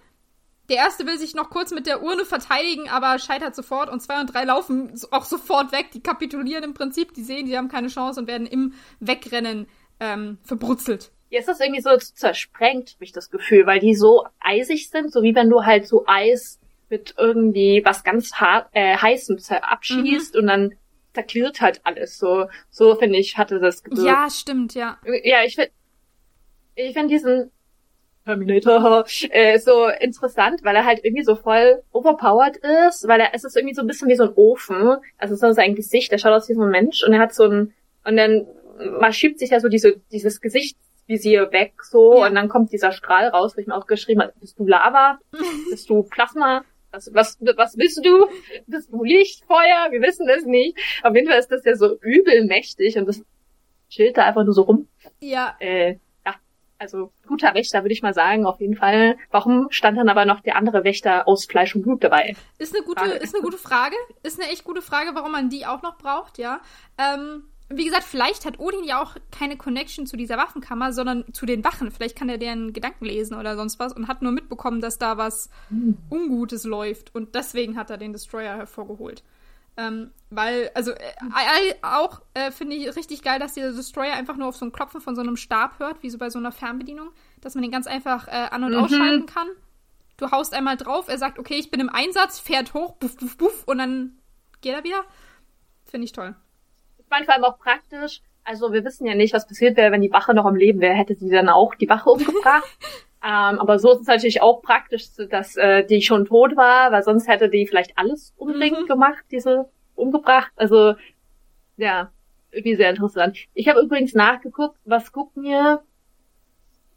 der erste will sich noch kurz mit der Urne verteidigen, aber scheitert sofort und zwei und drei laufen auch sofort weg. Die kapitulieren im Prinzip, die sehen, die haben keine Chance und werden im Wegrennen ähm, verbrutzelt. Jetzt ist das irgendwie so zersprengt, habe ich das Gefühl, weil die so eisig sind, so wie wenn du halt so Eis mit irgendwie was ganz hart, äh, heißem abschießt mhm. und dann zerklirrt halt alles. So, so finde ich, hatte das gewirkt. Ja, stimmt, ja. Ja, ich finde, ich finde diesen Terminator [LAUGHS] äh, so interessant, weil er halt irgendwie so voll overpowered ist, weil er es ist irgendwie so ein bisschen wie so ein Ofen. Also so sein Gesicht, der schaut aus wie so ein Mensch und er hat so ein und dann man schiebt sich ja so diese dieses Gesicht Visier weg, so, ja. und dann kommt dieser Strahl raus, wo ich mir auch geschrieben habe, bist du Lava? [LAUGHS] bist du Plasma? Was, was, was bist du? Bist du Licht, Feuer? Wir wissen es nicht. Auf jeden Fall ist das ja so übel mächtig und das chillt da einfach nur so rum. Ja. Äh, ja, also guter Wächter, würde ich mal sagen, auf jeden Fall. Warum stand dann aber noch der andere Wächter aus Fleisch und Blut dabei? Ist eine gute, Frage. ist eine gute Frage. Ist eine echt gute Frage, warum man die auch noch braucht, ja. Ähm, wie gesagt, vielleicht hat Odin ja auch keine Connection zu dieser Waffenkammer, sondern zu den Wachen. Vielleicht kann er deren Gedanken lesen oder sonst was und hat nur mitbekommen, dass da was Ungutes läuft. Und deswegen hat er den Destroyer hervorgeholt. Ähm, weil, also, äh, auch äh, finde ich richtig geil, dass dieser Destroyer einfach nur auf so ein Klopfen von so einem Stab hört, wie so bei so einer Fernbedienung, dass man den ganz einfach äh, an- und mhm. ausschalten kann. Du haust einmal drauf, er sagt, okay, ich bin im Einsatz, fährt hoch, buff, buff, buff, und dann geht er wieder. Finde ich toll fand vor allem auch praktisch. Also wir wissen ja nicht, was passiert wäre, wenn die Wache noch am Leben wäre. Hätte sie dann auch die Wache umgebracht. [LAUGHS] ähm, aber so ist es natürlich auch praktisch, dass äh, die schon tot war, weil sonst hätte die vielleicht alles unbedingt mhm. gemacht, diese umgebracht. Also ja, irgendwie sehr interessant. Ich habe übrigens nachgeguckt, was gucken mir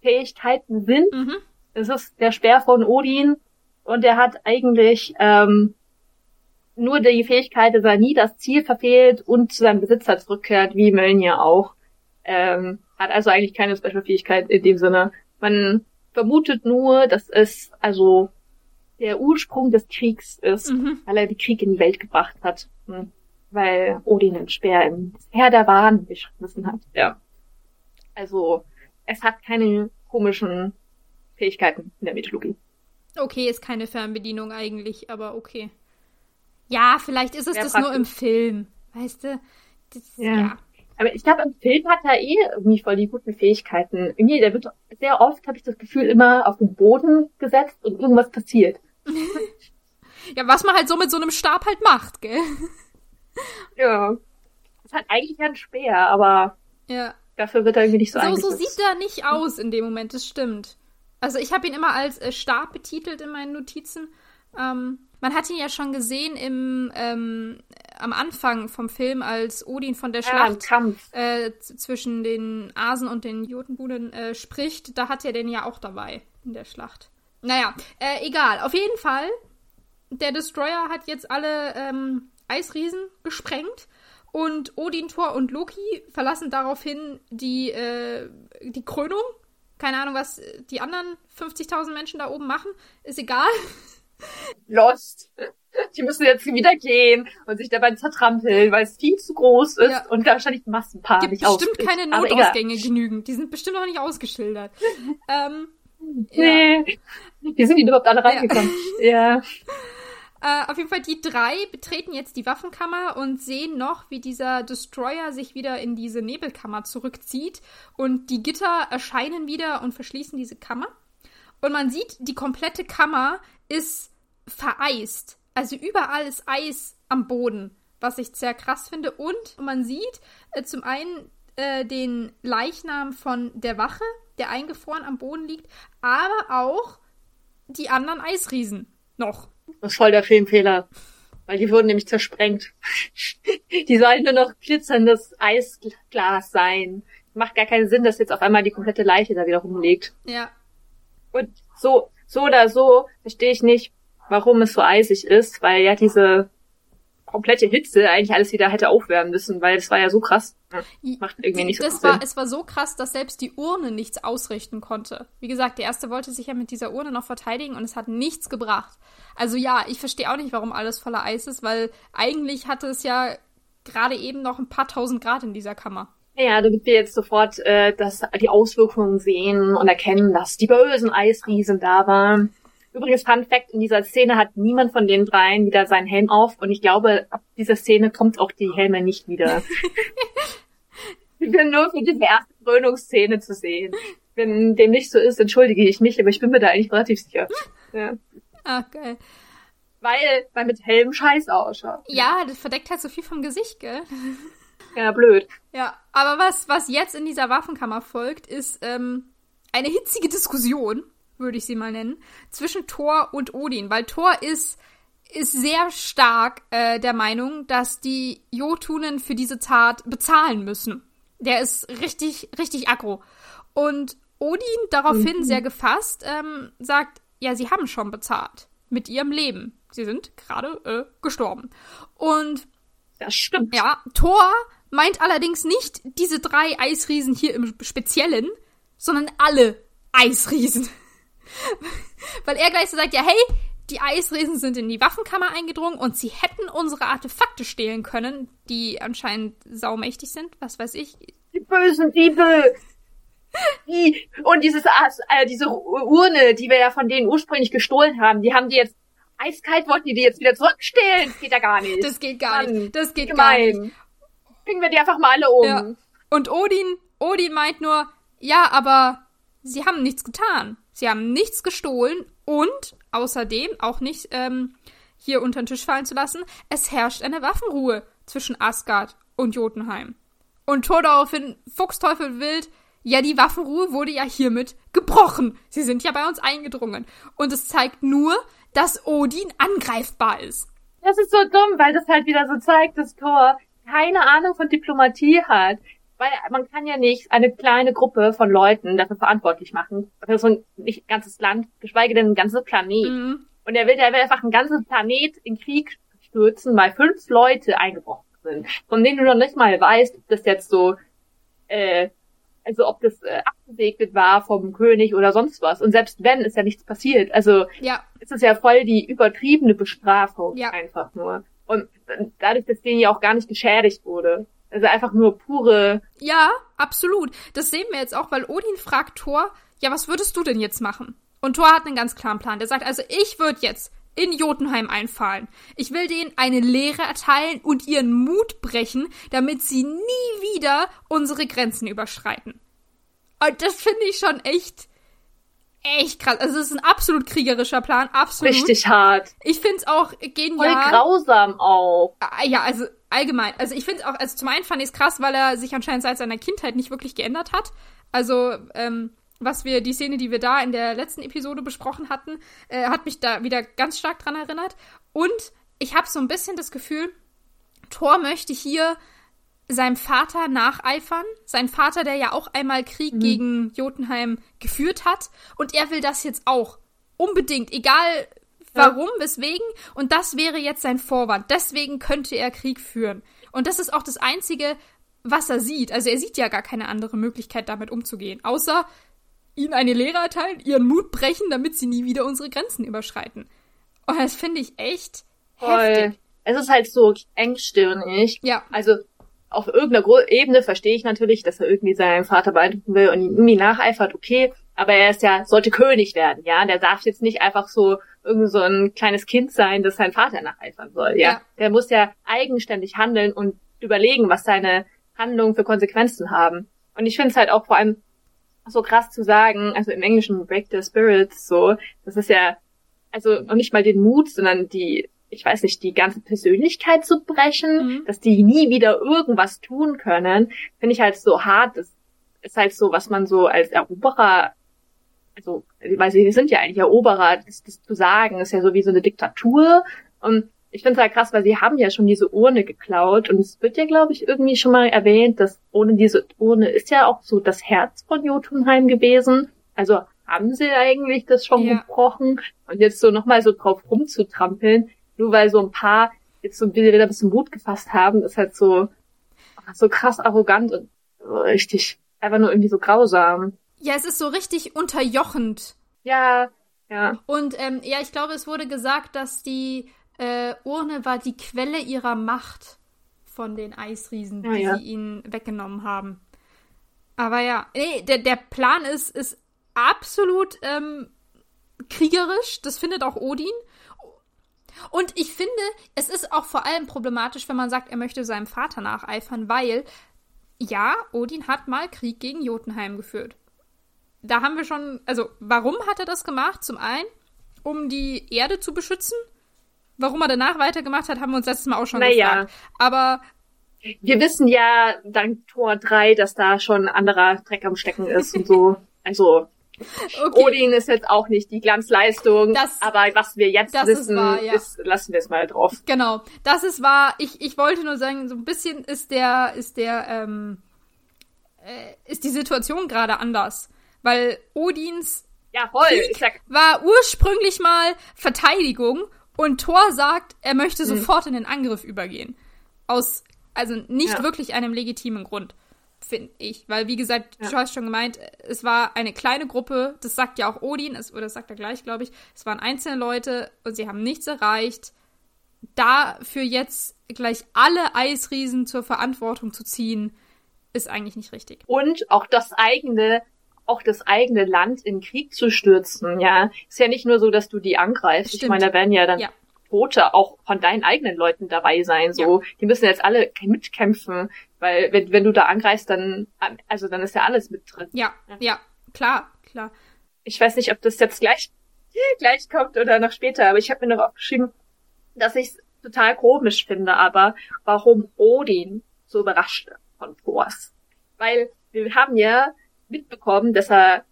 Fähigkeiten sind. Mhm. Es ist der Speer von Odin und der hat eigentlich ähm, nur die Fähigkeit, dass er nie das Ziel verfehlt und zu seinem Besitzer zurückkehrt, wie Mölnir auch. Ähm, hat also eigentlich keine Special-Fähigkeit in dem Sinne. Man vermutet nur, dass es also der Ursprung des Kriegs ist, mhm. weil er den Krieg in die Welt gebracht hat. Hm. Weil Odin den Speer im Herr der Wahn geschmissen hat. Ja. Also, es hat keine komischen Fähigkeiten in der Mythologie. Okay, ist keine Fernbedienung eigentlich, aber okay. Ja, vielleicht ist es das praktisch. nur im Film. Weißt du? Das, ja. ja. Aber ich glaube, im Film hat er eh irgendwie voll die guten Fähigkeiten. Irgendwie, der wird sehr oft, habe ich das Gefühl, immer auf den Boden gesetzt und irgendwas passiert. [LAUGHS] ja, was man halt so mit so einem Stab halt macht, gell? [LAUGHS] Ja. Das hat eigentlich ein Speer, aber ja. dafür wird er irgendwie nicht so So, so sieht er nicht aus in dem Moment, das stimmt. Also ich habe ihn immer als äh, Stab betitelt in meinen Notizen. Ähm, man hat ihn ja schon gesehen im ähm, am Anfang vom Film, als Odin von der Schlacht ja, äh, zwischen den Asen und den Jotunbunen äh, spricht. Da hat er den ja auch dabei in der Schlacht. Naja, äh, egal. Auf jeden Fall, der Destroyer hat jetzt alle ähm, Eisriesen gesprengt. Und Odin, Thor und Loki verlassen daraufhin die, äh, die Krönung. Keine Ahnung, was die anderen 50.000 Menschen da oben machen. Ist egal. [LAUGHS] Lost. Die müssen jetzt wieder gehen und sich dabei zertrampeln, weil es viel zu groß ist ja. und wahrscheinlich Massenpaar Gibt bestimmt keine Notausgänge genügend. Die sind bestimmt noch nicht ausgeschildert. [LAUGHS] ähm, nee. Ja. Wie sind die überhaupt alle reingekommen? ja. [LAUGHS] ja. Äh, auf jeden Fall, die drei betreten jetzt die Waffenkammer und sehen noch, wie dieser Destroyer sich wieder in diese Nebelkammer zurückzieht. Und die Gitter erscheinen wieder und verschließen diese Kammer. Und man sieht, die komplette Kammer ist vereist. Also überall ist Eis am Boden, was ich sehr krass finde. Und man sieht äh, zum einen äh, den Leichnam von der Wache, der eingefroren am Boden liegt, aber auch die anderen Eisriesen noch. Das ist voll der Filmfehler. Weil die wurden nämlich zersprengt. [LAUGHS] die sollen nur noch glitzerndes Eisglas sein. Macht gar keinen Sinn, dass jetzt auf einmal die komplette Leiche da wieder rumliegt. Ja. Und so, so oder so verstehe ich nicht, warum es so eisig ist, weil ja diese komplette Hitze eigentlich alles wieder hätte aufwärmen müssen, weil das war ja so krass. Macht irgendwie nicht so das war, Sinn. Es war so krass, dass selbst die Urne nichts ausrichten konnte. Wie gesagt, der erste wollte sich ja mit dieser Urne noch verteidigen und es hat nichts gebracht. Also ja, ich verstehe auch nicht, warum alles voller Eis ist, weil eigentlich hatte es ja gerade eben noch ein paar tausend Grad in dieser Kammer. Ja, damit wir jetzt sofort äh, das, die Auswirkungen sehen und erkennen, dass die bösen Eisriesen da waren. Übrigens, Fun Fact, in dieser Szene hat niemand von den dreien wieder seinen Helm auf und ich glaube, ab dieser Szene kommt auch die Helme nicht wieder. [LAUGHS] ich bin nur für die erste Krönungsszene zu sehen. Wenn dem nicht so ist, entschuldige ich mich, aber ich bin mir da eigentlich relativ sicher. Ja. Ah, geil. Weil, weil mit Helm scheiße ausschaut. Ja, das verdeckt halt so viel vom Gesicht, gell? [LAUGHS] Ja, blöd. Ja, aber was, was jetzt in dieser Waffenkammer folgt, ist ähm, eine hitzige Diskussion, würde ich sie mal nennen, zwischen Thor und Odin, weil Thor ist ist sehr stark äh, der Meinung, dass die Jotunen für diese Tat bezahlen müssen. Der ist richtig, richtig aggro. Und Odin daraufhin mhm. sehr gefasst ähm, sagt, ja, sie haben schon bezahlt mit ihrem Leben. Sie sind gerade äh, gestorben. Und das stimmt. Ja, Thor meint allerdings nicht diese drei Eisriesen hier im Speziellen, sondern alle Eisriesen. [LAUGHS] Weil er gleich so sagt, ja, hey, die Eisriesen sind in die Waffenkammer eingedrungen und sie hätten unsere Artefakte stehlen können, die anscheinend saumächtig sind, was weiß ich. Die bösen Diebe! Die, und dieses, äh, diese Urne, die wir ja von denen ursprünglich gestohlen haben, die haben die jetzt eiskalt, wollten die die jetzt wieder zurückstehlen? Das geht ja gar nicht. Das geht gar Mann, nicht. Das geht gemein. gar nicht. Bringen wir die einfach mal alle um. Ja. Und Odin, Odin meint nur, ja, aber sie haben nichts getan. Sie haben nichts gestohlen und außerdem auch nicht ähm, hier unter den Tisch fallen zu lassen, es herrscht eine Waffenruhe zwischen Asgard und Jotunheim. Und Thor daraufhin, Fuchsteufel wild, ja, die Waffenruhe wurde ja hiermit gebrochen. Sie sind ja bei uns eingedrungen. Und es zeigt nur, dass Odin angreifbar ist. Das ist so dumm, weil das halt wieder so zeigt, dass Thor keine Ahnung von Diplomatie hat. Weil man kann ja nicht eine kleine Gruppe von Leuten dafür verantwortlich machen. Für so ein nicht ganzes Land, geschweige denn ein ganzes Planet. Mhm. Und er will, er will einfach ein ganzes Planet in Krieg stürzen, weil fünf Leute eingebrochen sind. Von denen du noch nicht mal weißt, ob das jetzt so, äh, also ob das äh, abgesegnet war vom König oder sonst was. Und selbst wenn, ist ja nichts passiert. Also ja. ist es ja voll die übertriebene Bestrafung ja. einfach nur. Und dadurch, dass denen ja auch gar nicht geschädigt wurde. Also einfach nur pure. Ja, absolut. Das sehen wir jetzt auch, weil Odin fragt Thor, ja, was würdest du denn jetzt machen? Und Thor hat einen ganz klaren Plan. Der sagt, also ich würde jetzt in Jotunheim einfallen. Ich will denen eine Lehre erteilen und ihren Mut brechen, damit sie nie wieder unsere Grenzen überschreiten. Und das finde ich schon echt, echt krass. Also es ist ein absolut kriegerischer Plan, absolut. Richtig hart. Ich finde es auch genial. Voll grausam auch. Ah, ja, also allgemein. Also ich finde es auch, also zum einen fand ich es krass, weil er sich anscheinend seit seiner Kindheit nicht wirklich geändert hat. Also, ähm, was wir, die Szene, die wir da in der letzten Episode besprochen hatten, äh, hat mich da wieder ganz stark dran erinnert. Und ich habe so ein bisschen das Gefühl, Thor möchte hier seinem Vater nacheifern. Sein Vater, der ja auch einmal Krieg mhm. gegen Jotunheim geführt hat. Und er will das jetzt auch. Unbedingt. Egal warum, ja. weswegen. Und das wäre jetzt sein Vorwand. Deswegen könnte er Krieg führen. Und das ist auch das Einzige, was er sieht. Also er sieht ja gar keine andere Möglichkeit, damit umzugehen. Außer ihnen eine Lehre erteilen, ihren Mut brechen, damit sie nie wieder unsere Grenzen überschreiten. Und das finde ich echt Voll. heftig. Es ist halt so engstirnig. Ja. Also auf irgendeiner Ebene verstehe ich natürlich, dass er irgendwie seinen Vater beeindrucken will und ihm irgendwie nacheifert, okay. Aber er ist ja, sollte König werden, ja. Der darf jetzt nicht einfach so irgend so ein kleines Kind sein, das sein Vater nacheifern soll, ja. ja. Der muss ja eigenständig handeln und überlegen, was seine Handlungen für Konsequenzen haben. Und ich finde es halt auch vor allem so krass zu sagen, also im Englischen Break the Spirits, so, das ist ja, also noch nicht mal den Mut, sondern die, ich weiß nicht, die ganze Persönlichkeit zu brechen, mhm. dass die nie wieder irgendwas tun können, finde ich halt so hart. Das ist halt so, was man so als Eroberer, also, weil sie sind ja eigentlich Eroberer, das, das zu sagen, ist ja so wie so eine Diktatur. Und ich finde es halt krass, weil sie haben ja schon diese Urne geklaut und es wird ja, glaube ich, irgendwie schon mal erwähnt, dass ohne diese Urne ist ja auch so das Herz von Jotunheim gewesen. Also haben sie eigentlich das schon ja. gebrochen und jetzt so nochmal so drauf rumzutrampeln, nur weil so ein paar jetzt so wieder ein bisschen Mut gefasst haben, ist halt so, so krass arrogant und richtig, einfach nur irgendwie so grausam. Ja, es ist so richtig unterjochend. Ja, ja. Und ähm, ja, ich glaube, es wurde gesagt, dass die äh, Urne war die Quelle ihrer Macht von den Eisriesen, die ja. sie ihnen weggenommen haben. Aber ja, nee, der, der Plan ist, ist absolut ähm, kriegerisch, das findet auch Odin. Und ich finde, es ist auch vor allem problematisch, wenn man sagt, er möchte seinem Vater nacheifern, weil, ja, Odin hat mal Krieg gegen Jotunheim geführt. Da haben wir schon, also, warum hat er das gemacht? Zum einen, um die Erde zu beschützen. Warum er danach weitergemacht hat, haben wir uns letztes Mal auch schon naja. gefragt. Aber wir wissen ja dank Tor 3, dass da schon anderer Dreck am Stecken ist und so. Also [LAUGHS] Okay. Odin ist jetzt auch nicht die Glanzleistung, das, aber was wir jetzt wissen, ist, wahr, ja. ist, lassen wir es mal drauf. Genau, das ist wahr. Ich, ich wollte nur sagen, so ein bisschen ist der, ist der, ähm, äh, ist die Situation gerade anders. Weil Odins ja, voll. Krieg war ursprünglich mal Verteidigung und Thor sagt, er möchte hm. sofort in den Angriff übergehen. Aus, also nicht ja. wirklich einem legitimen Grund finde ich. Weil, wie gesagt, ja. du hast schon gemeint, es war eine kleine Gruppe, das sagt ja auch Odin, es, oder das sagt er gleich, glaube ich. Es waren einzelne Leute und sie haben nichts erreicht. Dafür jetzt gleich alle Eisriesen zur Verantwortung zu ziehen, ist eigentlich nicht richtig. Und auch das eigene, auch das eigene Land in Krieg zu stürzen, ja. Ist ja nicht nur so, dass du die angreifst. Stimmt. Ich meine, da werden ja dann ja. Tote auch von deinen eigenen Leuten dabei sein. So, ja. die müssen jetzt alle mitkämpfen, weil wenn, wenn du da angreifst, dann also dann ist ja alles mit drin. Ja, ja, ja klar, klar. Ich weiß nicht, ob das jetzt gleich [LAUGHS] gleich kommt oder noch später, aber ich habe mir noch aufgeschrieben, dass ich es total komisch finde, aber warum Odin so überrascht von Thors. Weil wir haben ja mitbekommen, dass er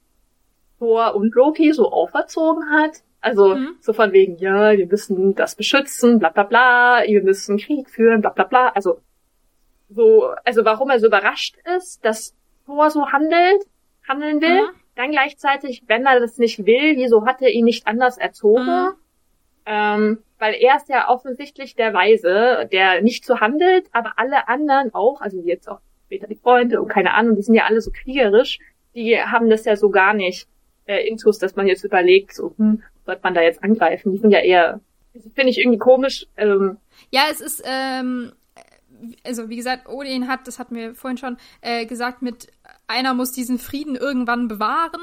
Thor und Loki so auferzogen hat also mhm. so von wegen, ja, wir müssen das beschützen, bla bla bla, wir müssen Krieg führen, bla bla bla. Also so, also warum er so überrascht ist, dass Thor so handelt, handeln will. Mhm. Dann gleichzeitig, wenn er das nicht will, wieso hat er ihn nicht anders erzogen? Mhm. Ähm, weil er ist ja offensichtlich der Weise, der nicht so handelt, aber alle anderen auch, also jetzt auch später die Freunde und keine Ahnung, die sind ja alle so kriegerisch, die haben das ja so gar nicht äh, Intus, dass man jetzt überlegt, so, hm, sollte man da jetzt angreifen? Die sind ja eher, finde ich irgendwie komisch. Ähm. Ja, es ist, ähm, also wie gesagt, Odin hat, das hatten wir vorhin schon äh, gesagt, mit einer muss diesen Frieden irgendwann bewahren.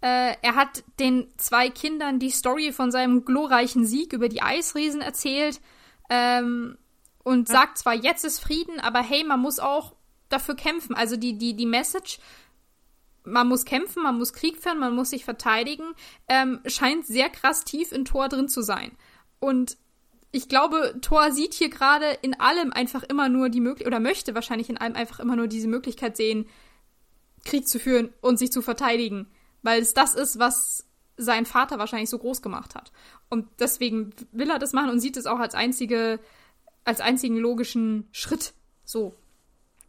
Äh, er hat den zwei Kindern die Story von seinem glorreichen Sieg über die Eisriesen erzählt ähm, und ja. sagt zwar, jetzt ist Frieden, aber hey, man muss auch dafür kämpfen. Also die, die, die Message man muss kämpfen, man muss Krieg führen, man muss sich verteidigen, ähm, scheint sehr krass tief in Thor drin zu sein. Und ich glaube, Thor sieht hier gerade in allem einfach immer nur die Möglichkeit, oder möchte wahrscheinlich in allem einfach immer nur diese Möglichkeit sehen, Krieg zu führen und sich zu verteidigen. Weil es das ist, was sein Vater wahrscheinlich so groß gemacht hat. Und deswegen will er das machen und sieht es auch als einzige, als einzigen logischen Schritt. So.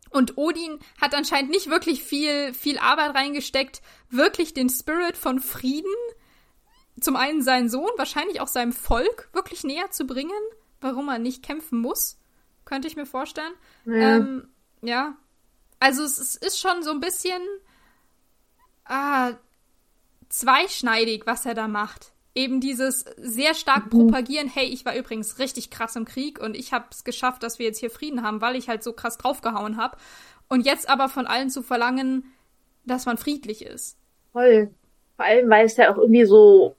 Und Odin hat anscheinend nicht wirklich viel, viel Arbeit reingesteckt, wirklich den Spirit von Frieden, zum einen seinen Sohn, wahrscheinlich auch seinem Volk, wirklich näher zu bringen, warum er nicht kämpfen muss, könnte ich mir vorstellen. Ja. Ähm, ja. Also es, es, ist schon so ein bisschen ah, zweischneidig, was er da macht eben dieses sehr stark mhm. propagieren, hey, ich war übrigens richtig krass im Krieg und ich habe es geschafft, dass wir jetzt hier Frieden haben, weil ich halt so krass draufgehauen habe. Und jetzt aber von allen zu verlangen, dass man friedlich ist. Voll. Vor allem, weil es ja auch irgendwie so,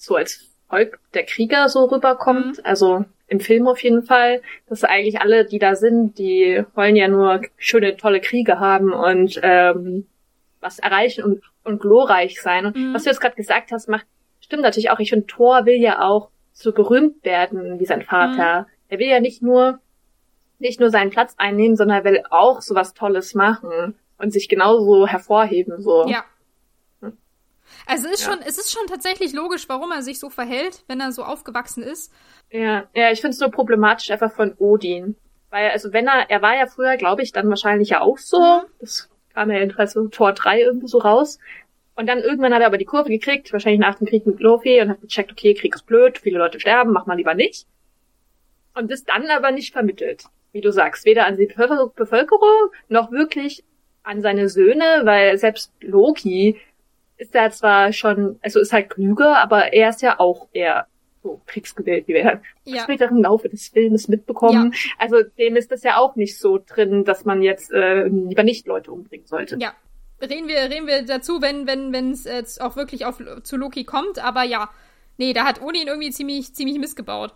so als Volk der Krieger so rüberkommt. Mhm. Also im Film auf jeden Fall, dass eigentlich alle, die da sind, die wollen ja nur schöne, tolle Kriege haben und ähm, was erreichen und, und glorreich sein. Und mhm. was du jetzt gerade gesagt hast, macht stimmt natürlich auch. Ich finde, Thor will ja auch so gerühmt werden wie sein Vater. Mhm. Er will ja nicht nur, nicht nur seinen Platz einnehmen, sondern er will auch so was Tolles machen und sich genauso hervorheben, so. Ja. Also es ist ja. schon, es ist schon tatsächlich logisch, warum er sich so verhält, wenn er so aufgewachsen ist. Ja, ja, ich finde es nur problematisch einfach von Odin. Weil, also wenn er, er war ja früher, glaube ich, dann wahrscheinlich ja auch so. Mhm. Das kam ja jedenfalls so Tor 3 irgendwie so raus. Und dann irgendwann hat er aber die Kurve gekriegt, wahrscheinlich nach dem Krieg mit Lofi und hat gecheckt, okay, Krieg ist blöd, viele Leute sterben, mach mal lieber nicht. Und das dann aber nicht vermittelt, wie du sagst, weder an die Bevölkerung noch wirklich an seine Söhne, weil selbst Loki ist ja zwar schon, also ist halt klüger, aber er ist ja auch eher so kriegsgewillt, wie wir ja. im späteren Laufe des Filmes mitbekommen. Ja. Also dem ist das ja auch nicht so drin, dass man jetzt äh, lieber nicht Leute umbringen sollte. Ja, reden wir, reden wir dazu, wenn, wenn, wenn es äh, auch wirklich auf, zu Loki kommt. Aber ja, nee, da hat Odin irgendwie ziemlich, ziemlich missgebaut.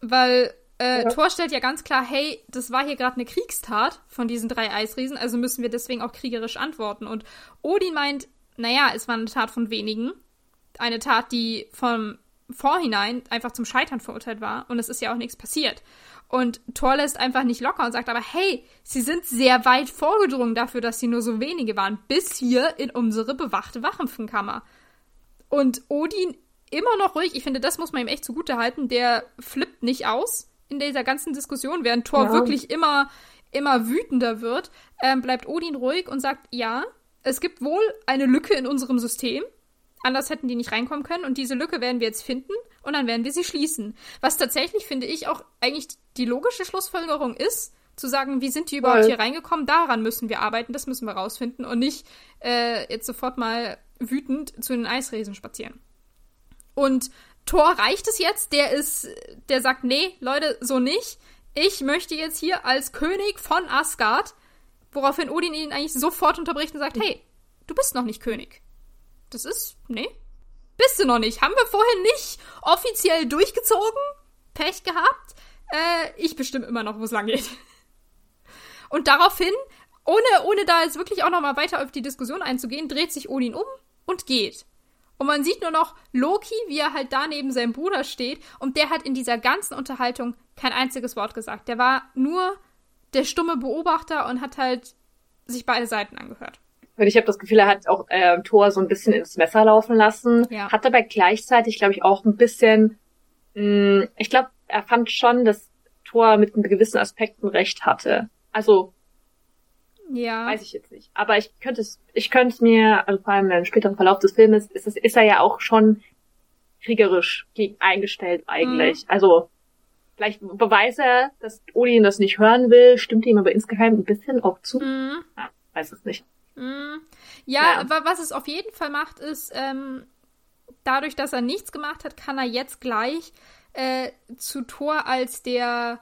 Weil äh, ja. Thor stellt ja ganz klar, hey, das war hier gerade eine Kriegstat von diesen drei Eisriesen, also müssen wir deswegen auch kriegerisch antworten. Und Odin meint, naja, es war eine Tat von wenigen. Eine Tat, die vom Vorhinein einfach zum Scheitern verurteilt war. Und es ist ja auch nichts passiert. Und Thor lässt einfach nicht locker und sagt aber, hey, sie sind sehr weit vorgedrungen dafür, dass sie nur so wenige waren, bis hier in unsere bewachte Waffenkammer. Und Odin immer noch ruhig, ich finde, das muss man ihm echt zugute halten, der flippt nicht aus in dieser ganzen Diskussion, während Thor ja. wirklich immer, immer wütender wird, ähm, bleibt Odin ruhig und sagt, ja, es gibt wohl eine Lücke in unserem System. Anders hätten die nicht reinkommen können. Und diese Lücke werden wir jetzt finden und dann werden wir sie schließen. Was tatsächlich, finde ich, auch eigentlich die logische Schlussfolgerung ist, zu sagen, wie sind die überhaupt Voll. hier reingekommen, daran müssen wir arbeiten, das müssen wir rausfinden und nicht äh, jetzt sofort mal wütend zu den Eisriesen spazieren. Und Thor reicht es jetzt, der ist, der sagt, nee, Leute, so nicht. Ich möchte jetzt hier als König von Asgard, woraufhin Odin ihn eigentlich sofort unterbricht und sagt, hey, du bist noch nicht König. Das ist, nee, bist du noch nicht. Haben wir vorhin nicht offiziell durchgezogen? Pech gehabt? Äh, ich bestimme immer noch, wo es lang geht. Und daraufhin, ohne, ohne da jetzt wirklich auch noch mal weiter auf die Diskussion einzugehen, dreht sich Odin um und geht. Und man sieht nur noch Loki, wie er halt da neben seinem Bruder steht. Und der hat in dieser ganzen Unterhaltung kein einziges Wort gesagt. Der war nur der stumme Beobachter und hat halt sich beide Seiten angehört. Und ich habe das Gefühl, er hat auch äh, Thor so ein bisschen ins Messer laufen lassen. Ja. Hat aber gleichzeitig, glaube ich, auch ein bisschen. Mh, mm, ich glaube, er fand schon, dass Thor mit gewissen Aspekten recht hatte. Also ja. Weiß ich jetzt nicht. Aber ich könnte es, ich könnte es mir, also vor allem im späteren Verlauf des Filmes, ist, es, ist er ja auch schon kriegerisch eingestellt eigentlich. Mhm. Also vielleicht beweist er, dass Odin das nicht hören will, stimmt ihm aber insgeheim ein bisschen auch zu. Mhm. Ja, weiß es nicht. Mhm. Ja, ja, was es auf jeden Fall macht, ist, ähm, dadurch, dass er nichts gemacht hat, kann er jetzt gleich äh, zu Thor als der,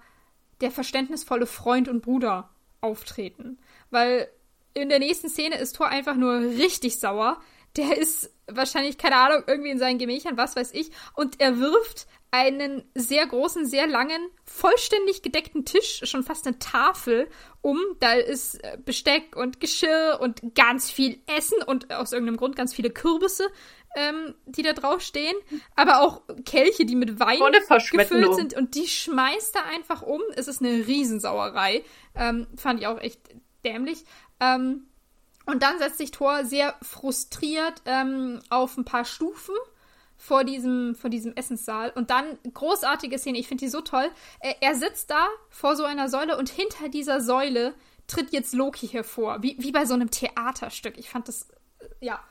der verständnisvolle Freund und Bruder auftreten. Weil in der nächsten Szene ist Thor einfach nur richtig sauer. Der ist wahrscheinlich, keine Ahnung, irgendwie in seinen Gemächern, was weiß ich. Und er wirft einen sehr großen, sehr langen, vollständig gedeckten Tisch, schon fast eine Tafel um. Da ist äh, Besteck und Geschirr und ganz viel Essen und aus irgendeinem Grund ganz viele Kürbisse, ähm, die da drauf stehen. Aber auch Kelche, die mit Wein gefüllt sind. Und die schmeißt er einfach um. Es ist eine Riesensauerei. Ähm, fand ich auch echt dämlich. Ähm, und dann setzt sich Thor sehr frustriert ähm, auf ein paar Stufen vor diesem, vor diesem Essenssaal. Und dann großartige Szene, ich finde die so toll. Er, er, sitzt da vor so einer Säule und hinter dieser Säule tritt jetzt Loki hervor. Wie, wie bei so einem Theaterstück. Ich fand das, äh, ja.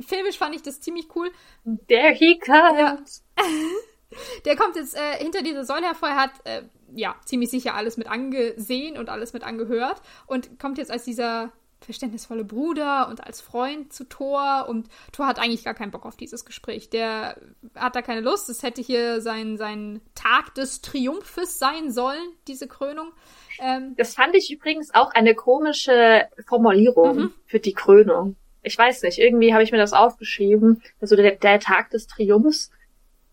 Filmisch fand ich das ziemlich cool. Der he comes. Ja. [LAUGHS] Der kommt jetzt äh, hinter dieser Säule hervor. Er hat äh, ja ziemlich sicher alles mit angesehen und alles mit angehört und kommt jetzt als dieser verständnisvolle Bruder und als Freund zu Thor und Thor hat eigentlich gar keinen Bock auf dieses Gespräch. Der hat da keine Lust. Es hätte hier sein, sein Tag des Triumphes sein sollen, diese Krönung. Ähm, das fand ich übrigens auch eine komische Formulierung mhm. für die Krönung. Ich weiß nicht, irgendwie habe ich mir das aufgeschrieben. Also der, der Tag des Triumphs.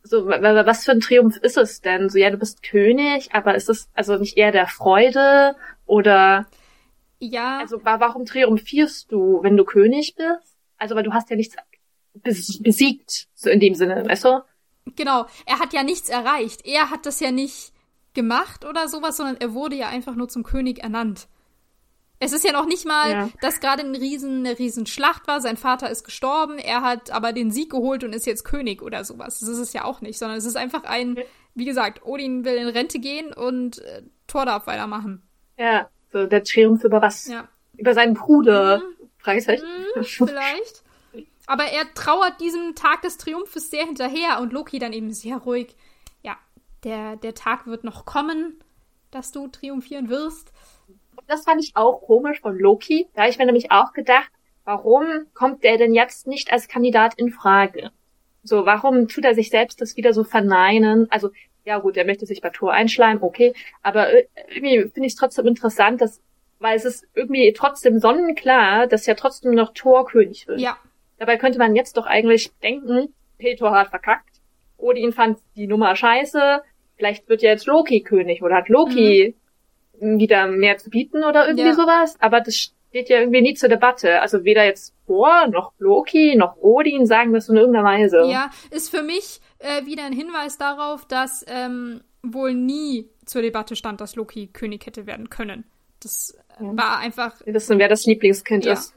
So, was für ein Triumph ist es denn? So, ja, du bist König, aber ist es also nicht eher der Freude oder ja. Also warum triumphierst du, wenn du König bist? Also weil du hast ja nichts besiegt, so in dem Sinne, weißt du? Genau, er hat ja nichts erreicht. Er hat das ja nicht gemacht oder sowas, sondern er wurde ja einfach nur zum König ernannt. Es ist ja noch nicht mal, ja. dass gerade ein riesen, eine riesen Schlacht war. Sein Vater ist gestorben, er hat aber den Sieg geholt und ist jetzt König oder sowas. Das ist es ja auch nicht, sondern es ist einfach ein, wie gesagt, Odin will in Rente gehen und äh, Thor darf weitermachen. Ja, so der Triumph über was? Ja. Über seinen Bruder. Mhm. Fragezeichen. Mhm, vielleicht. Aber er trauert diesem Tag des Triumphes sehr hinterher und Loki dann eben sehr ruhig. Ja, der, der Tag wird noch kommen, dass du triumphieren wirst. Das fand ich auch komisch von Loki. Da habe ich mir nämlich auch gedacht, warum kommt der denn jetzt nicht als Kandidat in Frage? So, warum tut er sich selbst das wieder so verneinen? Also ja gut, er möchte sich bei Thor einschleimen, okay, aber irgendwie finde ich es trotzdem interessant, dass weil es ist irgendwie trotzdem sonnenklar, dass ja trotzdem noch Thor König wird. Ja. Dabei könnte man jetzt doch eigentlich denken, hey, Thor hat verkackt. Odin fand die Nummer scheiße. Vielleicht wird ja jetzt Loki König oder hat Loki mhm. wieder mehr zu bieten oder irgendwie ja. sowas. Aber das steht ja irgendwie nie zur Debatte. Also weder jetzt Thor noch Loki noch Odin sagen das in irgendeiner Weise. Ja, ist für mich äh, wieder ein Hinweis darauf, dass ähm, wohl nie zur Debatte stand, dass Loki König hätte werden können. Das ja. war einfach. Wir wissen, wer das Lieblingskind ja. ist.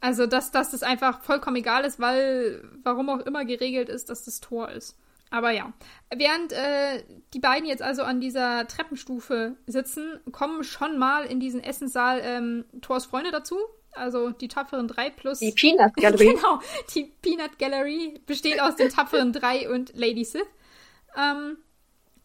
Also, dass, dass das einfach vollkommen egal ist, weil warum auch immer geregelt ist, dass das Tor ist. Aber ja. Während äh, die beiden jetzt also an dieser Treppenstufe sitzen, kommen schon mal in diesen Essenssaal ähm, Thors Freunde dazu. Also die tapferen drei plus. Die Peanut [LAUGHS] Gallery. genau, die Peanut Gallery besteht aus den tapferen drei und Lady Sith. Ähm,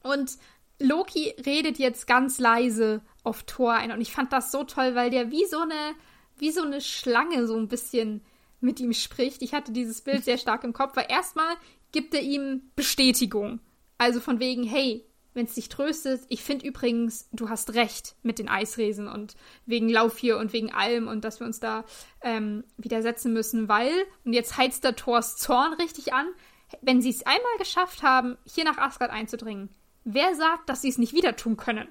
und Loki redet jetzt ganz leise auf Thor ein. Und ich fand das so toll, weil der wie so eine, wie so eine Schlange so ein bisschen mit ihm spricht. Ich hatte dieses Bild sehr stark im Kopf, weil erstmal gibt er ihm Bestätigung. Also von wegen, hey, wenn es dich tröstet, ich finde übrigens, du hast recht mit den Eisriesen und wegen Lauf hier und wegen allem und dass wir uns da ähm, widersetzen müssen, weil, und jetzt heizt der Thors Zorn richtig an, wenn sie es einmal geschafft haben, hier nach Asgard einzudringen, wer sagt, dass sie es nicht wieder tun können?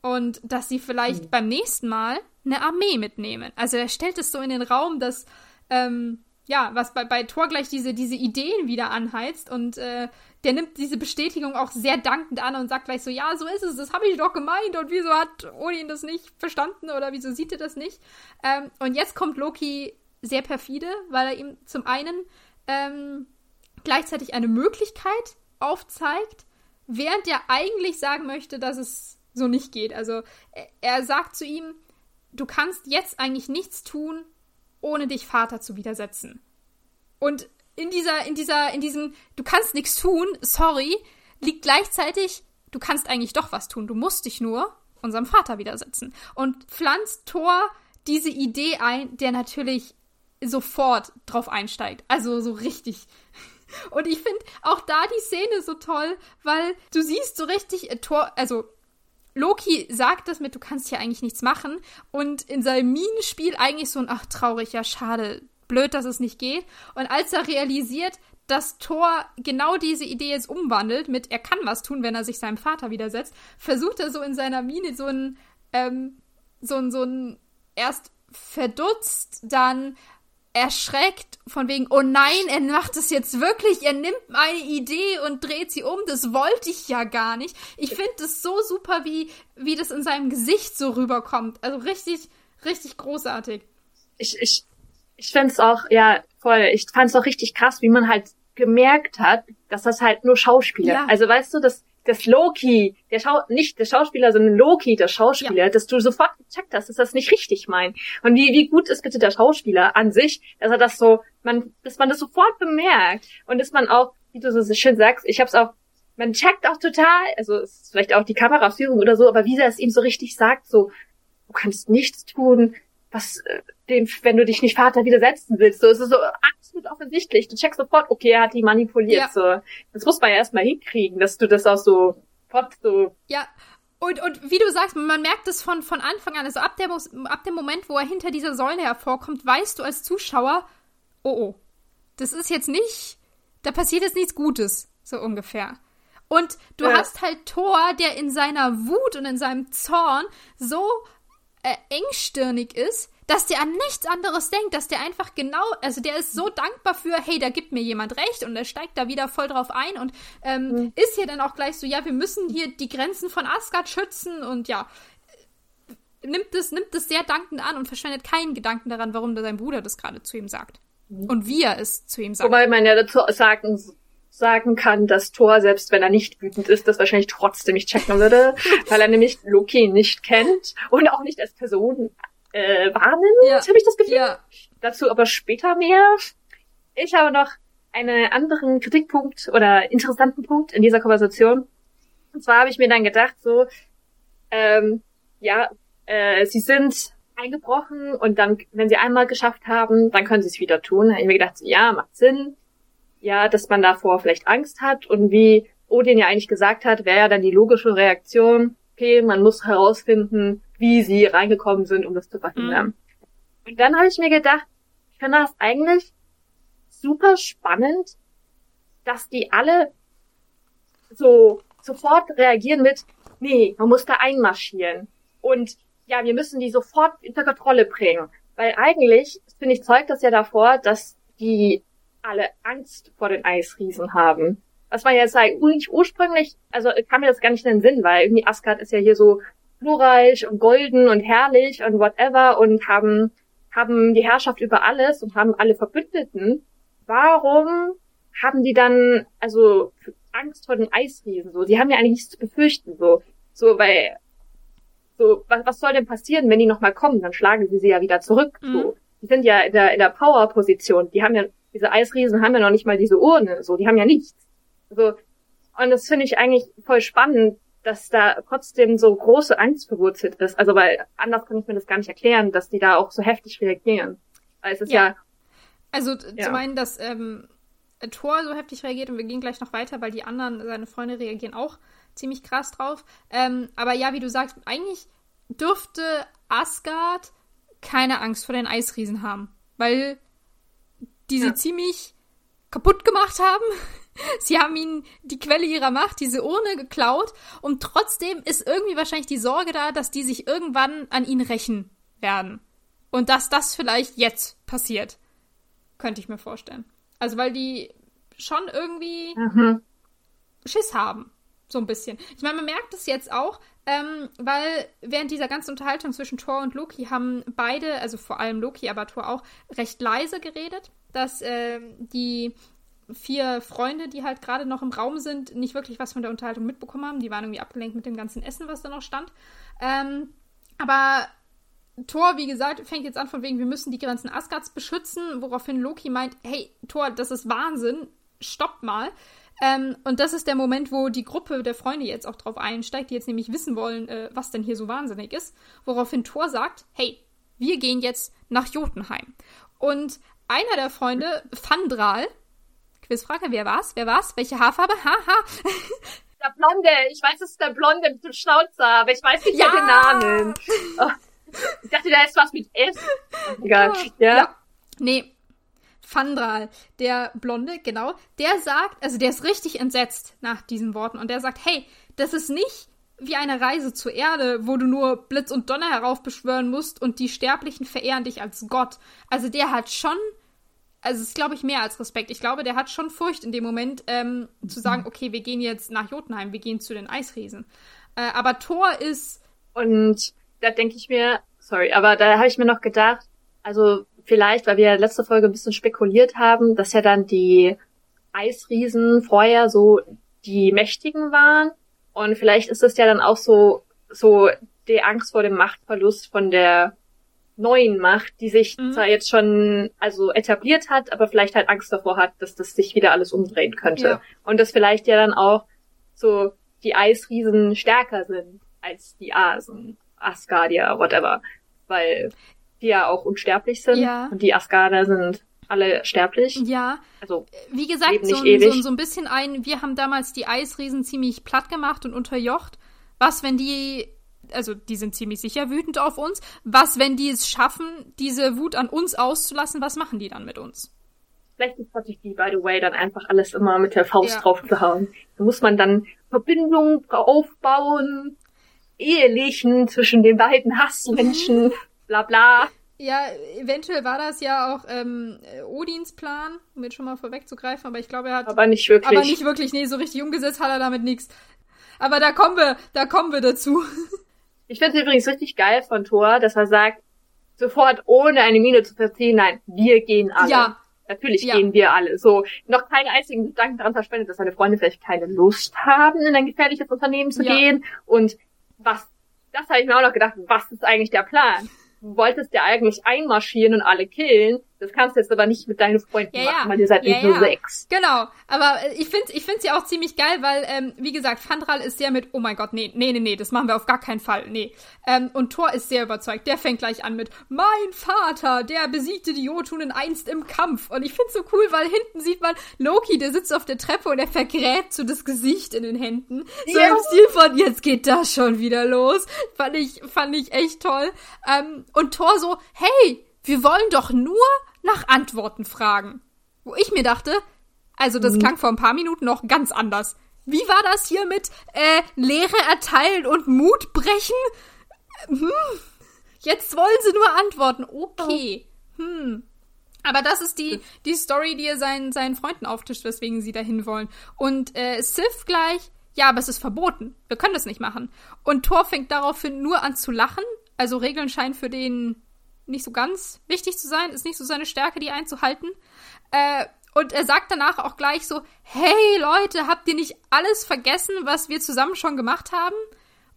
Und dass sie vielleicht mhm. beim nächsten Mal eine Armee mitnehmen. Also er stellt es so in den Raum, dass ähm, ja, was bei, bei Thor gleich diese, diese Ideen wieder anheizt und äh, der nimmt diese Bestätigung auch sehr dankend an und sagt gleich so, ja, so ist es, das habe ich doch gemeint und wieso hat Odin das nicht verstanden oder wieso sieht er das nicht? Ähm, und jetzt kommt Loki sehr perfide, weil er ihm zum einen ähm, gleichzeitig eine Möglichkeit aufzeigt, während er eigentlich sagen möchte, dass es so nicht geht. Also er sagt zu ihm, du kannst jetzt eigentlich nichts tun, ohne dich Vater zu widersetzen. Und in dieser, in dieser, in diesem, du kannst nichts tun, sorry, liegt gleichzeitig, du kannst eigentlich doch was tun. Du musst dich nur unserem Vater widersetzen. Und pflanzt Thor diese Idee ein, der natürlich sofort drauf einsteigt. Also so richtig. Und ich finde auch da die Szene so toll, weil du siehst so richtig äh, Thor, also Loki sagt das mit, du kannst hier eigentlich nichts machen. Und in seinem Minenspiel eigentlich so ein, ach, traurig, ja, schade, blöd, dass es nicht geht. Und als er realisiert, dass Thor genau diese Idee jetzt umwandelt, mit er kann was tun, wenn er sich seinem Vater widersetzt, versucht er so in seiner Mine so ein, ähm, so ein, so ein, erst verdutzt, dann erschreckt von wegen, oh nein, er macht es jetzt wirklich, er nimmt meine Idee und dreht sie um, das wollte ich ja gar nicht. Ich finde es so super, wie, wie das in seinem Gesicht so rüberkommt. Also richtig, richtig großartig. Ich, ich, ich fände es auch, ja, voll, ich fand es auch richtig krass, wie man halt gemerkt hat, dass das halt nur Schauspieler. Ja. Also weißt du, das, das Loki, der Schau nicht der Schauspieler, sondern Loki, der Schauspieler, ja. dass du sofort gecheckt hast, dass das nicht richtig meint. Und wie, wie gut ist bitte der Schauspieler an sich, dass er das so, man, dass man das sofort bemerkt und dass man auch, wie du so schön sagst, ich hab's auch, man checkt auch total, also es ist vielleicht auch die Kameraführung oder so, aber wie er es ihm so richtig sagt, so, du kannst nichts tun, was äh, dem, wenn du dich nicht Vater widersetzen willst. So, es ist so absolut offensichtlich. Du checkst sofort, okay, er hat die manipuliert. Ja. So, das muss man ja erstmal hinkriegen, dass du das auch so, so. Ja. Und, und wie du sagst, man merkt es von, von Anfang an, also ab, der, ab dem Moment, wo er hinter dieser Säule hervorkommt, weißt du als Zuschauer, oh oh, das ist jetzt nicht, da passiert jetzt nichts Gutes, so ungefähr. Und du ja. hast halt Thor, der in seiner Wut und in seinem Zorn so äh, engstirnig ist, dass der an nichts anderes denkt, dass der einfach genau, also der ist so dankbar für, hey, da gibt mir jemand recht und er steigt da wieder voll drauf ein und ähm, mhm. ist hier dann auch gleich so, ja, wir müssen hier die Grenzen von Asgard schützen und ja, nimmt es, nimmt es sehr dankend an und verschwendet keinen Gedanken daran, warum sein Bruder das gerade zu ihm sagt. Mhm. Und wie er es zu ihm sagt. Wobei man ja dazu sagen sagen kann, dass Thor, selbst wenn er nicht wütend ist, das wahrscheinlich trotzdem nicht checken würde, [LAUGHS] weil er nämlich Loki nicht kennt und auch nicht als Person äh, wahrnimmt, ja. habe ich das Gefühl. Ja. Dazu aber später mehr. Ich habe noch einen anderen Kritikpunkt oder interessanten Punkt in dieser Konversation. Und zwar habe ich mir dann gedacht, so, ähm, ja, äh, sie sind eingebrochen und dann, wenn sie einmal geschafft haben, dann können sie es wieder tun. Da habe ich mir gedacht, so, ja, macht Sinn ja, dass man davor vielleicht Angst hat und wie Odin ja eigentlich gesagt hat, wäre ja dann die logische Reaktion, okay, man muss herausfinden, wie sie reingekommen sind, um das zu verhindern. Mhm. Und dann habe ich mir gedacht, ich finde das eigentlich super spannend, dass die alle so sofort reagieren mit, nee, man muss da einmarschieren. Und ja, wir müssen die sofort unter Kontrolle bringen. Weil eigentlich, finde ich, zeugt das ja davor, dass die alle Angst vor den Eisriesen haben. Was man jetzt sagt, ursprünglich, also kam mir das gar nicht in den Sinn, weil irgendwie Asgard ist ja hier so glorreich und golden und herrlich und whatever und haben, haben die Herrschaft über alles und haben alle Verbündeten. Warum haben die dann, also, Angst vor den Eisriesen, so? Die haben ja eigentlich nichts zu befürchten, so. So, weil, so, was, was soll denn passieren, wenn die nochmal kommen? Dann schlagen sie sie ja wieder zurück, mhm. so. Die sind ja in der, in der Power-Position. Die haben ja, diese Eisriesen haben ja noch nicht mal diese Urne, so. Die haben ja nichts. So. Und das finde ich eigentlich voll spannend, dass da trotzdem so große Angst verwurzelt ist. Also, weil anders kann ich mir das gar nicht erklären, dass die da auch so heftig reagieren. Weil es ist ja, ja also ja. zum einen, dass ähm, Thor so heftig reagiert und wir gehen gleich noch weiter, weil die anderen, seine Freunde reagieren auch ziemlich krass drauf. Ähm, aber ja, wie du sagst, eigentlich dürfte Asgard keine Angst vor den Eisriesen haben, weil die sie ja. ziemlich kaputt gemacht haben. [LAUGHS] Sie haben ihnen die Quelle ihrer Macht, diese Urne, geklaut und trotzdem ist irgendwie wahrscheinlich die Sorge da, dass die sich irgendwann an ihn rächen werden. Und dass das vielleicht jetzt passiert. Könnte ich mir vorstellen. Also, weil die schon irgendwie mhm. Schiss haben. So ein bisschen. Ich meine, man merkt es jetzt auch, ähm, weil während dieser ganzen Unterhaltung zwischen Thor und Loki haben beide, also vor allem Loki, aber Thor auch, recht leise geredet, dass äh, die vier Freunde, die halt gerade noch im Raum sind, nicht wirklich was von der Unterhaltung mitbekommen haben. Die waren irgendwie abgelenkt mit dem ganzen Essen, was da noch stand. Ähm, aber Thor, wie gesagt, fängt jetzt an von wegen, wir müssen die Grenzen Asgards beschützen, woraufhin Loki meint, hey, Thor, das ist Wahnsinn, stopp mal. Ähm, und das ist der Moment, wo die Gruppe der Freunde jetzt auch drauf einsteigt, die jetzt nämlich wissen wollen, äh, was denn hier so wahnsinnig ist. Woraufhin Thor sagt, hey, wir gehen jetzt nach Jotunheim. Und einer der Freunde, Fandral, Quizfrage, wer war's? Wer war's? Welche Haarfarbe? Haha. [LAUGHS] Der Blonde. Ich weiß, es ist der Blonde mit dem Schnauzer, aber ich weiß nicht ja. den Namen. Oh. Ich dachte, da ist was mit S. Egal. Ja. ja. Nee. Fandral, der Blonde, genau, der sagt, also der ist richtig entsetzt nach diesen Worten und der sagt, hey, das ist nicht wie eine Reise zur Erde, wo du nur Blitz und Donner heraufbeschwören musst und die Sterblichen verehren dich als Gott. Also der hat schon, also es ist, glaube ich, mehr als Respekt. Ich glaube, der hat schon Furcht in dem Moment, ähm, zu sagen, okay, wir gehen jetzt nach Jotunheim, wir gehen zu den Eisriesen. Äh, aber Thor ist. Und da denke ich mir, sorry, aber da habe ich mir noch gedacht, also vielleicht, weil wir letzte Folge ein bisschen spekuliert haben, dass ja dann die Eisriesen vorher so die Mächtigen waren und vielleicht ist es ja dann auch so so die Angst vor dem Machtverlust von der neuen Macht, die sich mhm. zwar jetzt schon also etabliert hat, aber vielleicht halt Angst davor hat, dass das sich wieder alles umdrehen könnte ja. und dass vielleicht ja dann auch so die Eisriesen stärker sind als die Asen. Asgardia, whatever. Weil die ja auch unsterblich sind. Ja. Und die Asgarder sind alle sterblich. Ja. Also, wie gesagt, so, so, so ein bisschen ein, wir haben damals die Eisriesen ziemlich platt gemacht und unterjocht. Was, wenn die also die sind ziemlich sicher wütend auf uns. Was, wenn die es schaffen, diese Wut an uns auszulassen, was machen die dann mit uns? Vielleicht ist es die, by the way, dann einfach alles immer mit der Faust ja. drauf zu hauen. Da muss man dann Verbindungen aufbauen, Ehelichen zwischen den beiden Hassmenschen, bla bla. Ja, eventuell war das ja auch ähm, Odins Plan, um jetzt schon mal vorwegzugreifen, aber ich glaube, er hat. Aber nicht wirklich. Aber nicht wirklich, nee, so richtig umgesetzt hat er damit nichts. Aber da kommen wir, da kommen wir dazu. [LAUGHS] Ich finde es übrigens richtig geil von Thor, dass er sagt, sofort ohne eine Miene zu verziehen, nein, wir gehen alle. Ja. Natürlich ja. gehen wir alle. So, noch keinen einzigen Gedanken daran verschwendet, dass seine Freunde vielleicht keine Lust haben, in ein gefährliches Unternehmen zu ja. gehen und was, das habe ich mir auch noch gedacht, was ist eigentlich der Plan? Wolltest ja eigentlich einmarschieren und alle killen, Das kannst du jetzt aber nicht mit deinen Freunden ja, machen, weil ihr seid ja, nur sechs. Genau, aber äh, ich finde ich finde sie auch ziemlich geil, weil, ähm, wie gesagt, Fandral ist sehr mit, oh mein Gott, nee, nee, nee, nee, das machen wir auf gar keinen Fall, nee. Ähm, und Thor ist sehr überzeugt, der fängt gleich an mit, mein Vater, der besiegte die Jotunen einst im Kampf. Und ich finde so cool, weil hinten sieht man Loki, der sitzt auf der Treppe und er vergräbt so das Gesicht in den Händen. So ja. im Stil von, jetzt geht das schon wieder los. Fand ich, fand ich echt toll. Ähm, und Thor so, hey, wir wollen doch nur nach Antworten fragen. Wo ich mir dachte, also das mhm. klang vor ein paar Minuten noch ganz anders. Wie war das hier mit äh, Lehre erteilen und Mut brechen? Hm. Jetzt wollen sie nur antworten. Okay. Hm. Aber das ist die, die Story, die er seinen, seinen Freunden auftischt, weswegen sie dahin wollen. Und äh, Sif gleich, ja, aber es ist verboten. Wir können das nicht machen. Und Thor fängt daraufhin nur an zu lachen. Also Regeln scheinen für den nicht so ganz wichtig zu sein, ist nicht so seine Stärke, die einzuhalten. Äh, und er sagt danach auch gleich so, hey Leute, habt ihr nicht alles vergessen, was wir zusammen schon gemacht haben?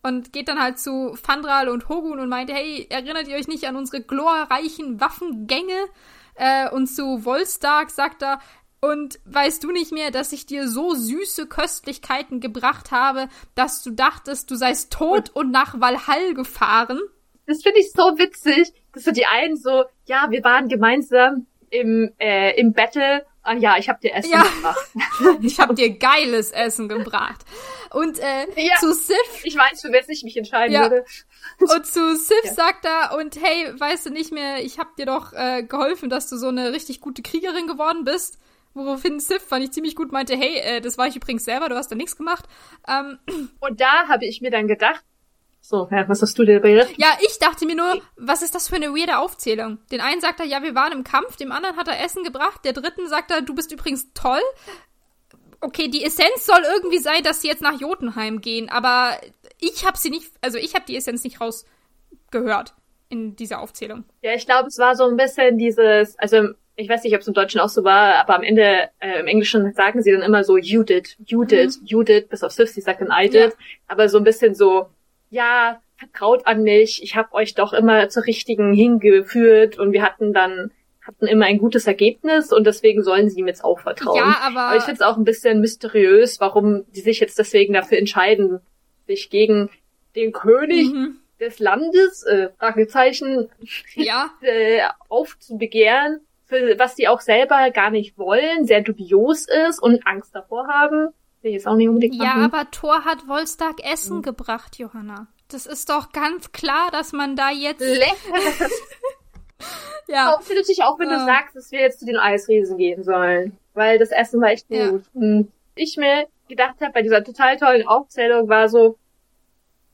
Und geht dann halt zu Fandral und Hogun und meint, hey, erinnert ihr euch nicht an unsere glorreichen Waffengänge? Äh, und zu Volstark sagt er, und weißt du nicht mehr, dass ich dir so süße Köstlichkeiten gebracht habe, dass du dachtest, du seist tot und nach Valhall gefahren? Das finde ich so witzig, dass so die einen so, ja, wir waren gemeinsam im, äh, im Battle und ja, ich habe dir Essen ja. gebracht. [LAUGHS] ich habe dir geiles Essen gebracht. Und äh, ja. zu Sif. Ich weiß, für wer ich mich entscheiden ja. würde. Und zu Sif ja. sagt er, und hey, weißt du nicht mehr, ich habe dir doch äh, geholfen, dass du so eine richtig gute Kriegerin geworden bist. Woraufhin Sif, fand ich ziemlich gut, meinte, hey, äh, das war ich übrigens selber, du hast da nichts gemacht. Ähm, und da habe ich mir dann gedacht, so, ja, was hast du dir geredet? Ja, ich dachte mir nur, was ist das für eine weirde Aufzählung? Den einen sagt er, ja, wir waren im Kampf, dem anderen hat er Essen gebracht, der dritten sagt er, du bist übrigens toll. Okay, die Essenz soll irgendwie sein, dass sie jetzt nach Jotunheim gehen, aber ich habe sie nicht, also ich habe die Essenz nicht rausgehört in dieser Aufzählung. Ja, ich glaube, es war so ein bisschen dieses, also ich weiß nicht, ob es im Deutschen auch so war, aber am Ende äh, im Englischen sagen sie dann immer so you did, you did, mhm. you did, bis auf Sif, sie sagt dann I did, ja. aber so ein bisschen so ja, vertraut an mich, ich habe euch doch immer zur richtigen hingeführt und wir hatten dann hatten immer ein gutes Ergebnis und deswegen sollen sie ihm jetzt auch vertrauen. Ja, aber, aber ich finde es auch ein bisschen mysteriös, warum die sich jetzt deswegen dafür entscheiden, sich gegen den König mhm. des Landes, äh, Fragezeichen, ja. [LAUGHS] äh, aufzubegehren, für was die auch selber gar nicht wollen, sehr dubios ist und Angst davor haben ich jetzt auch nicht unbedingt machen. Ja, aber Thor hat Wolstag Essen mhm. gebracht, Johanna. Das ist doch ganz klar, dass man da jetzt. [LAUGHS] ja. Auch finde ich auch, wenn ja. du sagst, dass wir jetzt zu den Eisriesen gehen sollen. Weil das Essen war echt gut. Ja. Und ich mir gedacht habe, bei dieser total tollen Aufzählung war so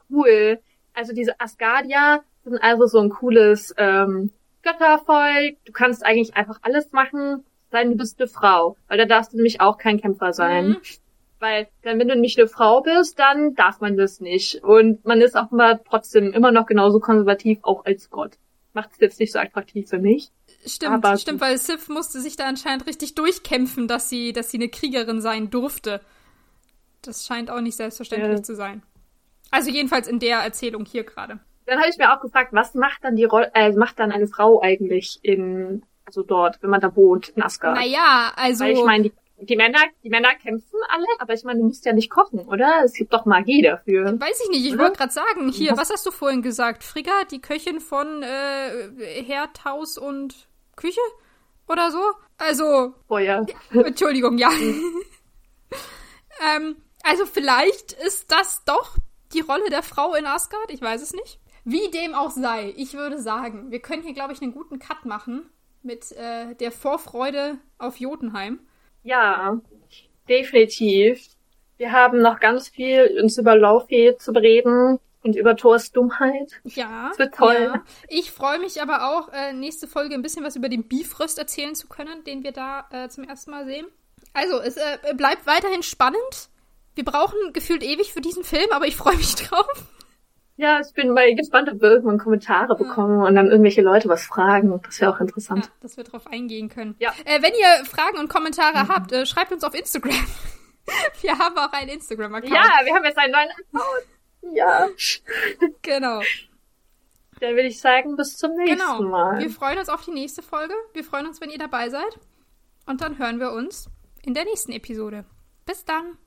cool. Also diese Asgardia sind also so ein cooles ähm, Göttervolk. Du kannst eigentlich einfach alles machen, sein du bist eine Frau. Weil da darfst du nämlich auch kein Kämpfer sein. Mhm. Weil dann, wenn du nicht eine Frau bist, dann darf man das nicht. Und man ist auch immer trotzdem immer noch genauso konservativ, auch als Gott. Macht es jetzt nicht so attraktiv für mich. Stimmt, aber stimmt, weil Sif musste sich da anscheinend richtig durchkämpfen, dass sie, dass sie eine Kriegerin sein durfte. Das scheint auch nicht selbstverständlich ja. zu sein. Also jedenfalls in der Erzählung hier gerade. Dann habe ich mir auch gefragt, was macht dann die Rolle, äh, macht dann eine Frau eigentlich in, also dort, wenn man da wohnt, in Asgard? Naja, also. Weil ich meine, die die Männer, die Männer kämpfen alle, aber ich meine, du musst ja nicht kochen, oder? Es gibt doch Magie dafür. Weiß ich nicht, ich wollte gerade sagen, hier, was hast du vorhin gesagt? Frigga, die Köchin von äh, Herd, Haus und Küche? Oder so? Also. Oh ja. [LAUGHS] Entschuldigung, ja. [LAUGHS] ähm, also vielleicht ist das doch die Rolle der Frau in Asgard, ich weiß es nicht. Wie dem auch sei, ich würde sagen, wir können hier, glaube ich, einen guten Cut machen mit äh, der Vorfreude auf Jotunheim. Ja, definitiv. Wir haben noch ganz viel uns über Laufey zu bereden und über Thors Dummheit. Ja. Das wird toll. Ja. Ich freue mich aber auch, äh, nächste Folge ein bisschen was über den Bifröst erzählen zu können, den wir da äh, zum ersten Mal sehen. Also, es äh, bleibt weiterhin spannend. Wir brauchen gefühlt ewig für diesen Film, aber ich freue mich [LAUGHS] drauf. Ja, ich bin mal gespannt, ob wir irgendwann Kommentare bekommen und dann irgendwelche Leute was fragen. Das wäre auch interessant. Ja, dass wir drauf eingehen können. Ja. Äh, wenn ihr Fragen und Kommentare mhm. habt, äh, schreibt uns auf Instagram. [LAUGHS] wir haben auch einen Instagram-Account. Ja, wir haben jetzt einen neuen Account. Ja. [LAUGHS] genau. Dann würde ich sagen, bis zum nächsten genau. Mal. Wir freuen uns auf die nächste Folge. Wir freuen uns, wenn ihr dabei seid. Und dann hören wir uns in der nächsten Episode. Bis dann.